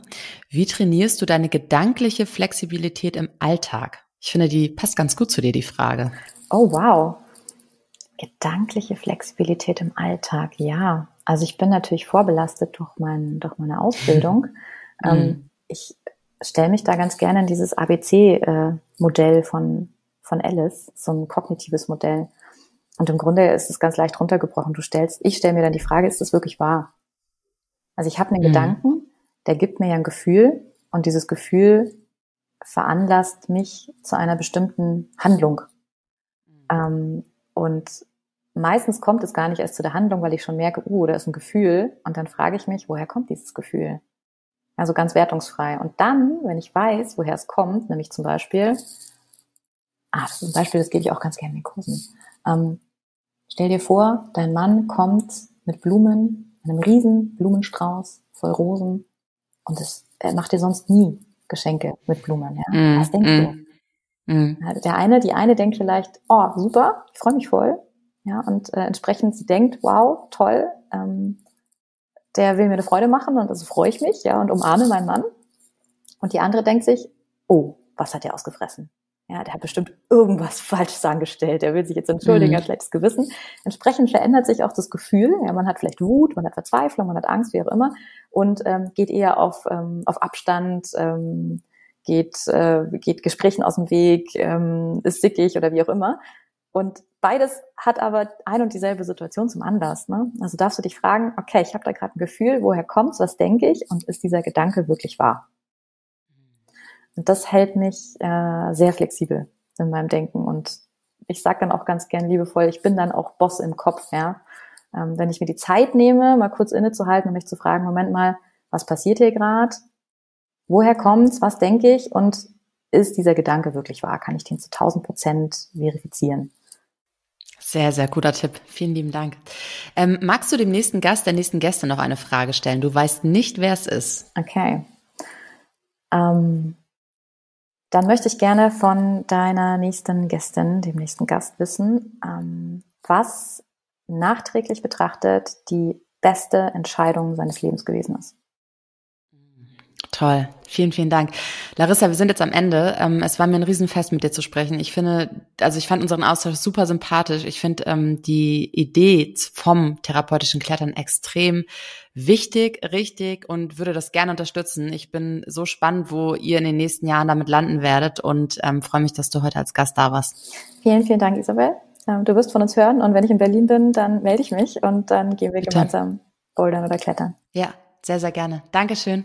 Wie trainierst du deine gedankliche Flexibilität im Alltag? Ich finde, die passt ganz gut zu dir, die Frage. Oh, wow. Gedankliche Flexibilität im Alltag, ja. Also ich bin natürlich vorbelastet durch, mein, durch meine Ausbildung. Mhm. Ähm, ich stelle mich da ganz gerne in dieses ABC-Modell äh, von, von Alice, so ein kognitives Modell. Und im Grunde ist es ganz leicht runtergebrochen. Du stellst, ich stelle mir dann die Frage, ist das wirklich wahr? Also ich habe einen mhm. Gedanken, der gibt mir ja ein Gefühl und dieses Gefühl veranlasst mich zu einer bestimmten Handlung. Ähm, und meistens kommt es gar nicht erst zu der Handlung, weil ich schon merke, uh, da ist ein Gefühl. Und dann frage ich mich, woher kommt dieses Gefühl? Also ganz wertungsfrei. Und dann, wenn ich weiß, woher es kommt, nämlich zum Beispiel, ah, das ist ein Beispiel, das gebe ich auch ganz gerne in den Kursen. Ähm, stell dir vor, dein Mann kommt mit Blumen, einem riesen Blumenstrauß voll Rosen und das, er macht dir sonst nie Geschenke mit Blumen. Ja? Mm, Was denkst mm, du? Mm. Der eine, die eine denkt vielleicht, oh, super, ich freue mich voll. Ja, und äh, entsprechend sie denkt, wow, toll, ähm, der will mir eine Freude machen und also freue ich mich, ja, und umarme meinen Mann. Und die andere denkt sich, oh, was hat der ausgefressen? Ja, der hat bestimmt irgendwas Falsches angestellt. Der will sich jetzt entschuldigen, mhm. hat schlechtes Gewissen. Entsprechend verändert sich auch das Gefühl. Ja, man hat vielleicht Wut, man hat Verzweiflung, man hat Angst, wie auch immer, und ähm, geht eher auf, ähm, auf Abstand, ähm, geht, äh, geht Gesprächen aus dem Weg, ähm, ist sickig oder wie auch immer. Und beides hat aber ein und dieselbe Situation zum Anlass. Ne? Also darfst du dich fragen, okay, ich habe da gerade ein Gefühl, woher kommt's, was denke ich und ist dieser Gedanke wirklich wahr? Und das hält mich äh, sehr flexibel in meinem Denken. Und ich sage dann auch ganz gern liebevoll, ich bin dann auch Boss im Kopf. Ja? Ähm, wenn ich mir die Zeit nehme, mal kurz innezuhalten und mich zu fragen, Moment mal, was passiert hier gerade? Woher kommt's? Was denke ich? Und ist dieser Gedanke wirklich wahr? Kann ich den zu 1000 Prozent verifizieren? Sehr, sehr guter Tipp. Vielen lieben Dank. Ähm, magst du dem nächsten Gast, der nächsten Gäste noch eine Frage stellen? Du weißt nicht, wer es ist. Okay. Ähm, dann möchte ich gerne von deiner nächsten Gästin, dem nächsten Gast wissen, ähm, was nachträglich betrachtet die beste Entscheidung seines Lebens gewesen ist. Toll. Vielen, vielen Dank. Larissa, wir sind jetzt am Ende. Ähm, es war mir ein Riesenfest, mit dir zu sprechen. Ich finde, also ich fand unseren Austausch super sympathisch. Ich finde ähm, die Idee vom therapeutischen Klettern extrem wichtig, richtig und würde das gerne unterstützen. Ich bin so spannend, wo ihr in den nächsten Jahren damit landen werdet und ähm, freue mich, dass du heute als Gast da warst. Vielen, vielen Dank, Isabel. Ähm, du wirst von uns hören und wenn ich in Berlin bin, dann melde ich mich und dann gehen wir Bitte. gemeinsam bouldern oder klettern. Ja, sehr, sehr gerne. Dankeschön.